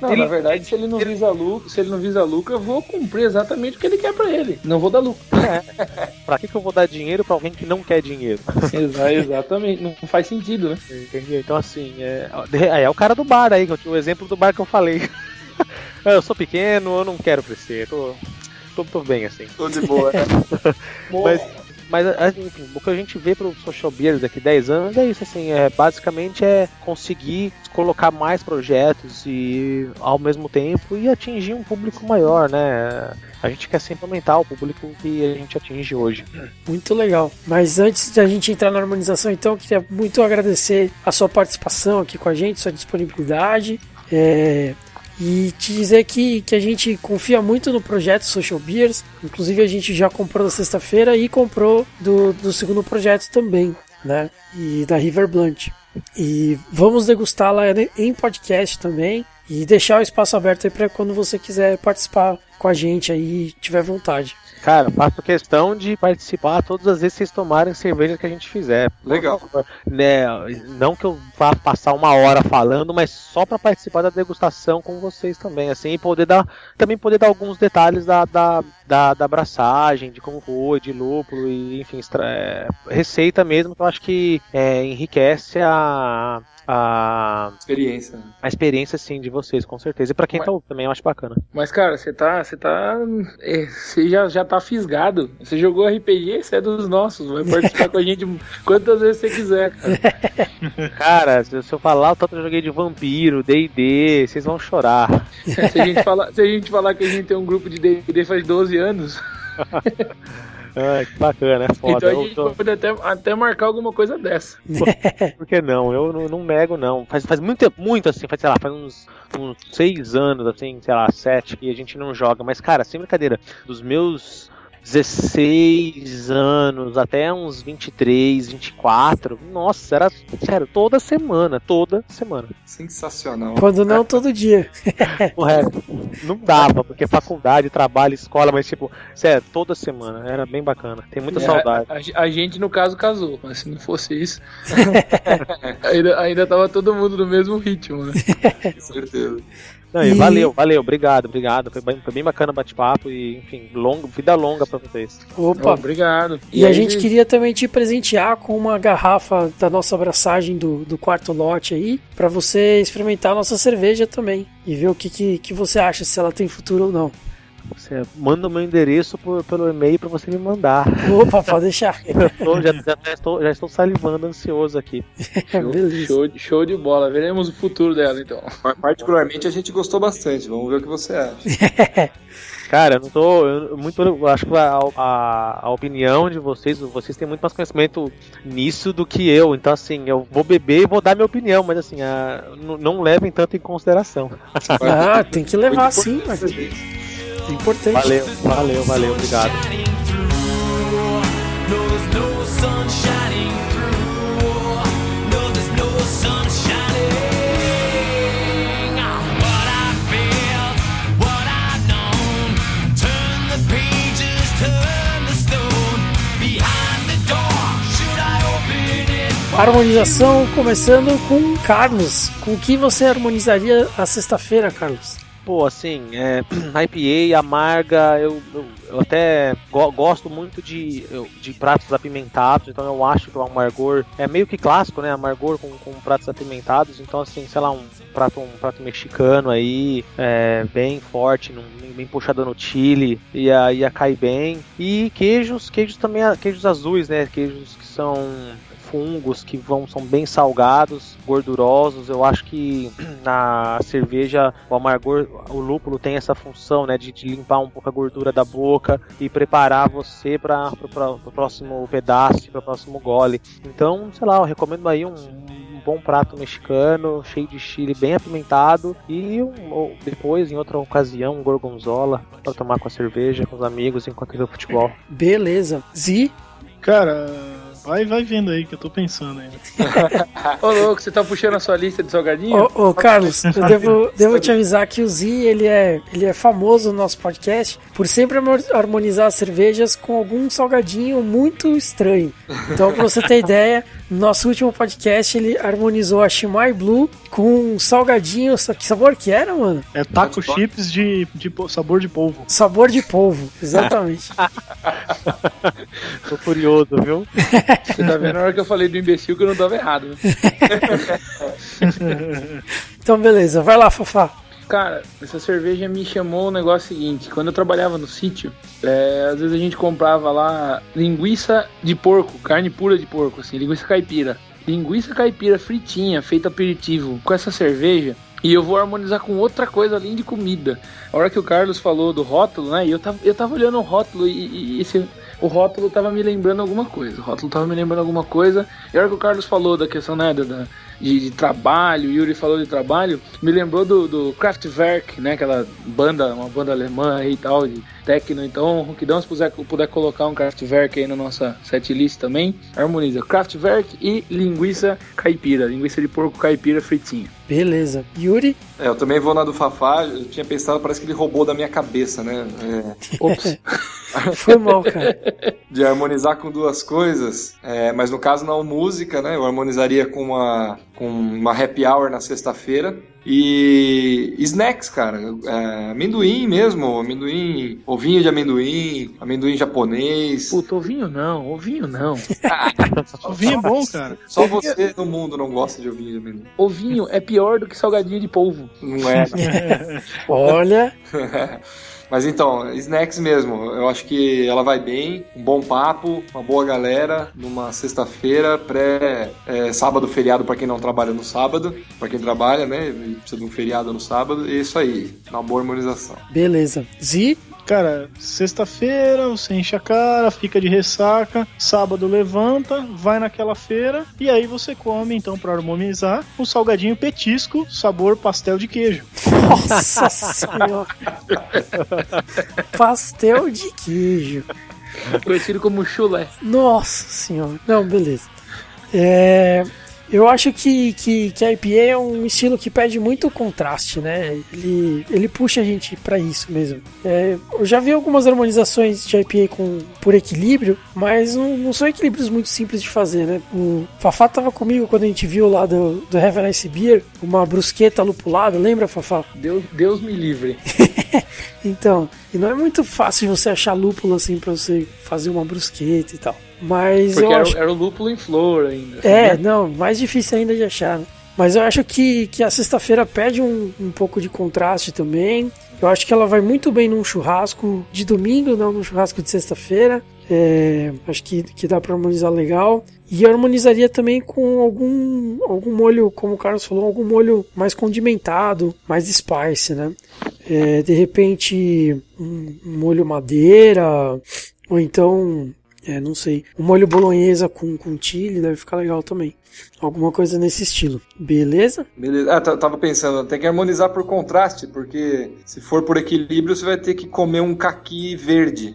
Não, Ele- na verdade, se ele não visa lucro, se ele não visa lucro, eu vou cumprir exatamente o que ele quer pra ele. Não vou dar lucro. pra que, que eu vou dar dinheiro pra alguém que não quer dinheiro? Exa- exatamente. Não faz sentido, né? Entendeu? Então assim, é, é, é o cara do bar aí, que eu tinha o exemplo do bar que eu falei. eu sou pequeno, eu não quero crescer, tô, tô, tô bem assim. Tô de boa, né? Mas, mas assim, enfim, o que a gente vê pro Social Beer daqui 10 anos é isso, assim, é, basicamente é conseguir colocar mais projetos e ao mesmo tempo e atingir um público maior, né? A gente quer sempre aumentar o público que a gente atinge hoje. Muito legal. Mas antes de a gente entrar na harmonização, então, eu queria muito agradecer a sua participação aqui com a gente, sua disponibilidade. é, e te dizer que, que a gente confia muito no projeto Social Beers. Inclusive, a gente já comprou na sexta-feira e comprou do, do segundo projeto também, né? E da River Blunt. E vamos degustá-la em podcast também. E deixar o espaço aberto aí para quando você quiser participar com a gente aí e tiver vontade. Cara, faço questão de participar todas as vezes que vocês tomarem cerveja que a gente fizer. Legal. Né, não que eu vá passar uma hora falando, mas só para participar da degustação com vocês também, assim, e poder dar também poder dar alguns detalhes da, da, da, da abraçagem, de como foi, de lúpulo e enfim, extra- é, receita mesmo, que eu acho que é, enriquece a, a, Experiência. né? a experiência assim de vocês, com certeza. E para quem Mas- tá também, eu acho bacana. Mas, cara, você tá. Você tá. é, Você já, já tá fisgado. Você jogou RPG, você é dos nossos. Vai participar com a gente quantas vezes você quiser, cara. Cara, se eu falar o tanto eu joguei de vampiro, D&D, vocês vão chorar. Se a gente falar, se a gente falar que a gente tem um grupo de DD faz 12 anos, Ah, que bacana, é foda. então a gente tô- pode até, até marcar alguma coisa dessa. Por que não? Eu não, não nego, não. Faz, faz muito tempo, muito assim, faz, sei lá, faz uns, uns seis anos, assim, sei lá, sete, que a gente não joga. Mas, cara, sem brincadeira, dos meus 16 anos até uns 23, 24, nossa, era, sério, toda semana, toda semana. Sensacional. Quando não, todo dia. O resto não dava, porque faculdade, trabalho, escola, mas tipo, sério, toda semana, era bem bacana. Tem muita É, saudade. A, a gente, no caso, casou, mas se não fosse isso, ainda, ainda tava todo mundo no mesmo ritmo, né? Com certeza. Não, e E- valeu, valeu, obrigado, obrigado. Foi bem, foi bem bacana o bate-papo e, enfim, longo, vida longa pra vocês. Opa! Obrigado. E, a aí, gente queria também te presentear com uma garrafa da nossa abraçagem do, do quarto lote aí, pra você experimentar a nossa cerveja também e ver o que, que, que você acha, se ela tem futuro ou não. Você manda o meu endereço por- pelo e-mail pra você me mandar. Opa, pode deixar. Eu tô- já, já estou, já estou salivando, ansioso aqui. Beleza. Show, de- show de bola. Veremos o futuro dela, então. Particularmente a gente gostou bastante. Vamos ver o que você acha. Cara, eu não tô. Eu, muito, eu acho que a, a, a opinião de vocês, vocês têm muito mais conhecimento nisso do que eu. Então, assim, eu vou beber e vou dar minha opinião, mas assim, a- não, não levem tanto em consideração. Ah, tem que levar sim, mas é importante. Valeu, valeu, valeu, obrigado. Harmonização começando com Carlos. Com o que você harmonizaria a sexta-feira, Carlos? Pô, assim, é, IPA, amarga, eu, eu, eu até go- gosto muito de, eu- de pratos apimentados, então eu acho que o amargor é meio que clássico, né? Amargor com, com pratos apimentados, então assim, sei lá, um prato, um prato mexicano aí, é, bem forte, num- bem, puxado no chile, ia, ia cair bem. E queijos, queijos também, queijos azuis, né? Queijos que são fungos que vão são bem salgados, gordurosos. Eu acho que na cerveja o amargor, o lúpulo tem essa função, né, de, de limpar um pouco a gordura da boca e preparar você para o próximo pedaço, para o próximo gole. Então, sei lá, eu recomendo aí um, um bom prato mexicano, cheio de chile, bem apimentado e um- ou depois, em outra ocasião, um gorgonzola para tomar com a cerveja, com os amigos enquanto vê o futebol. Beleza. Zi, Cara, vai, vai vendo aí que eu tô pensando ainda. Ô, louco, você tá puxando a sua lista de salgadinho? Ô, ô, Carlos, eu devo, devo te avisar que o Zi, ele é, ele é famoso no nosso podcast por sempre harmonizar as cervejas com algum salgadinho muito estranho. Então, pra você ter ideia, nosso último podcast, ele harmonizou a Shimai Blue com um salgadinho, sa- que sabor que era, mano? É taco chips de, de sabor de polvo. Sabor de polvo, exatamente. Tô curioso, viu? Você tá vendo na hora que eu falei do imbecil que eu não tava errado. né? Então, beleza, vai lá, Fafá. Cara, essa cerveja me chamou o negócio seguinte. Quando eu trabalhava no sítio, é, às vezes a gente comprava lá linguiça de porco, carne pura de porco, assim, linguiça caipira. Linguiça caipira fritinha, feita aperitivo com essa cerveja. E eu vou harmonizar com outra coisa além de comida. A hora que o Carlos falou do rótulo, né? Eu tava, eu tava olhando o rótulo e, e esse, o rótulo tava me lembrando alguma coisa. O rótulo tava me lembrando alguma coisa. E a hora que o Carlos falou da questão, né, da, da- de, de trabalho, o Yuri falou de trabalho, me lembrou do, do Kraftwerk, né? Aquela banda, uma banda alemã aí e tal, de techno. Então, Ronquidão, se puder, puder colocar um Kraftwerk aí na nossa setlist também, harmoniza. Kraftwerk e linguiça caipira, linguiça de porco caipira fritinha. Beleza. Yuri? É, eu também vou na do Fafá, eu tinha pensado, parece que ele roubou da minha cabeça, né? É, Ops. Foi mal, cara. de harmonizar com duas coisas, é, mas no caso não música, né? Eu harmonizaria com uma, com uma happy hour na sexta-feira. E snacks, cara. É, amendoim mesmo, amendoim, ovinho de amendoim, amendoim japonês. Puta, ovinho não, ovinho não. O vinho é bom, cara. Só você no mundo não gosta de ovinho de amendoim. Ovinho é pior do que salgadinho de polvo. Não é? Olha, Mas então, snacks mesmo. Eu acho que ela vai bem, um bom papo, uma boa galera, numa sexta-feira, pré é, sábado feriado pra quem não trabalha no sábado, pra quem trabalha, né? Precisa de um feriado no sábado, e é isso aí, uma boa harmonização. beleza. Zi? Cara, sexta-feira você enche a cara, fica de ressaca, sábado levanta, vai naquela feira e aí você come, então, pra harmonizar, o salgadinho petisco, sabor pastel de queijo. Nossa senhora. Pastel de queijo. Conhecido como chulé. Nossa senhora. Não, beleza. É, eu acho que, que, que a IPA é um estilo que pede muito contraste, né? Ele, ele puxa a gente pra isso mesmo. É, eu já vi algumas harmonizações de IPA com, por equilíbrio, mas não, não são equilíbrios muito simples de fazer, né? O Fafá tava comigo quando a gente viu lá do, do Heaven Ice Beer, uma brusqueta lupulada, lembra, Fafá? Deus, Deus me livre. Então, e não é muito fácil você achar lúpulo assim pra você fazer uma brusqueta e tal. Mas Porque eu era, acho... era o lúpulo em flor ainda. É, sabia? não, mais difícil ainda de achar, né? Mas eu acho que, que a sexta-feira pede um, um pouco de contraste também. Eu acho que ela vai muito bem num churrasco de domingo, não num churrasco de sexta-feira. É, acho que, que dá pra harmonizar legal. E harmonizaria também com algum, algum molho, como o Carlos falou, algum molho mais condimentado, mais spice, né? É, de repente, um, molho madeira, ou então, é, não sei, um molho bolonhesa com, com chile deve ficar legal também. Alguma coisa nesse estilo. Beleza? Beleza. Ah, t- tava pensando, tem que harmonizar por contraste, porque se for por equilíbrio, você vai ter que comer um caqui verde.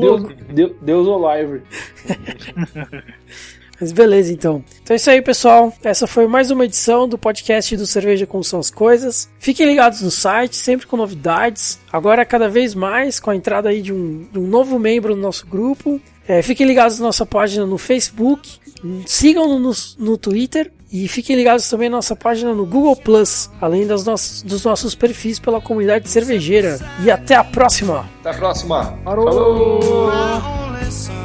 Deus, Deus, Deus o livre. Mas beleza, então. Então é isso aí, pessoal. Essa foi mais uma edição do podcast do Cerveja Como São as Coisas. Fiquem ligados no site, sempre com novidades. Agora, cada vez mais, com a entrada aí de um, de um novo membro no nosso grupo. É, fiquem ligados na nossa página no Facebook. Sigam-nos no Twitter E fiquem ligados também na nossa página no Google Plus, além das nossas, dos nossos perfis pela comunidade cervejeira. E até a próxima! Até a próxima. Only son.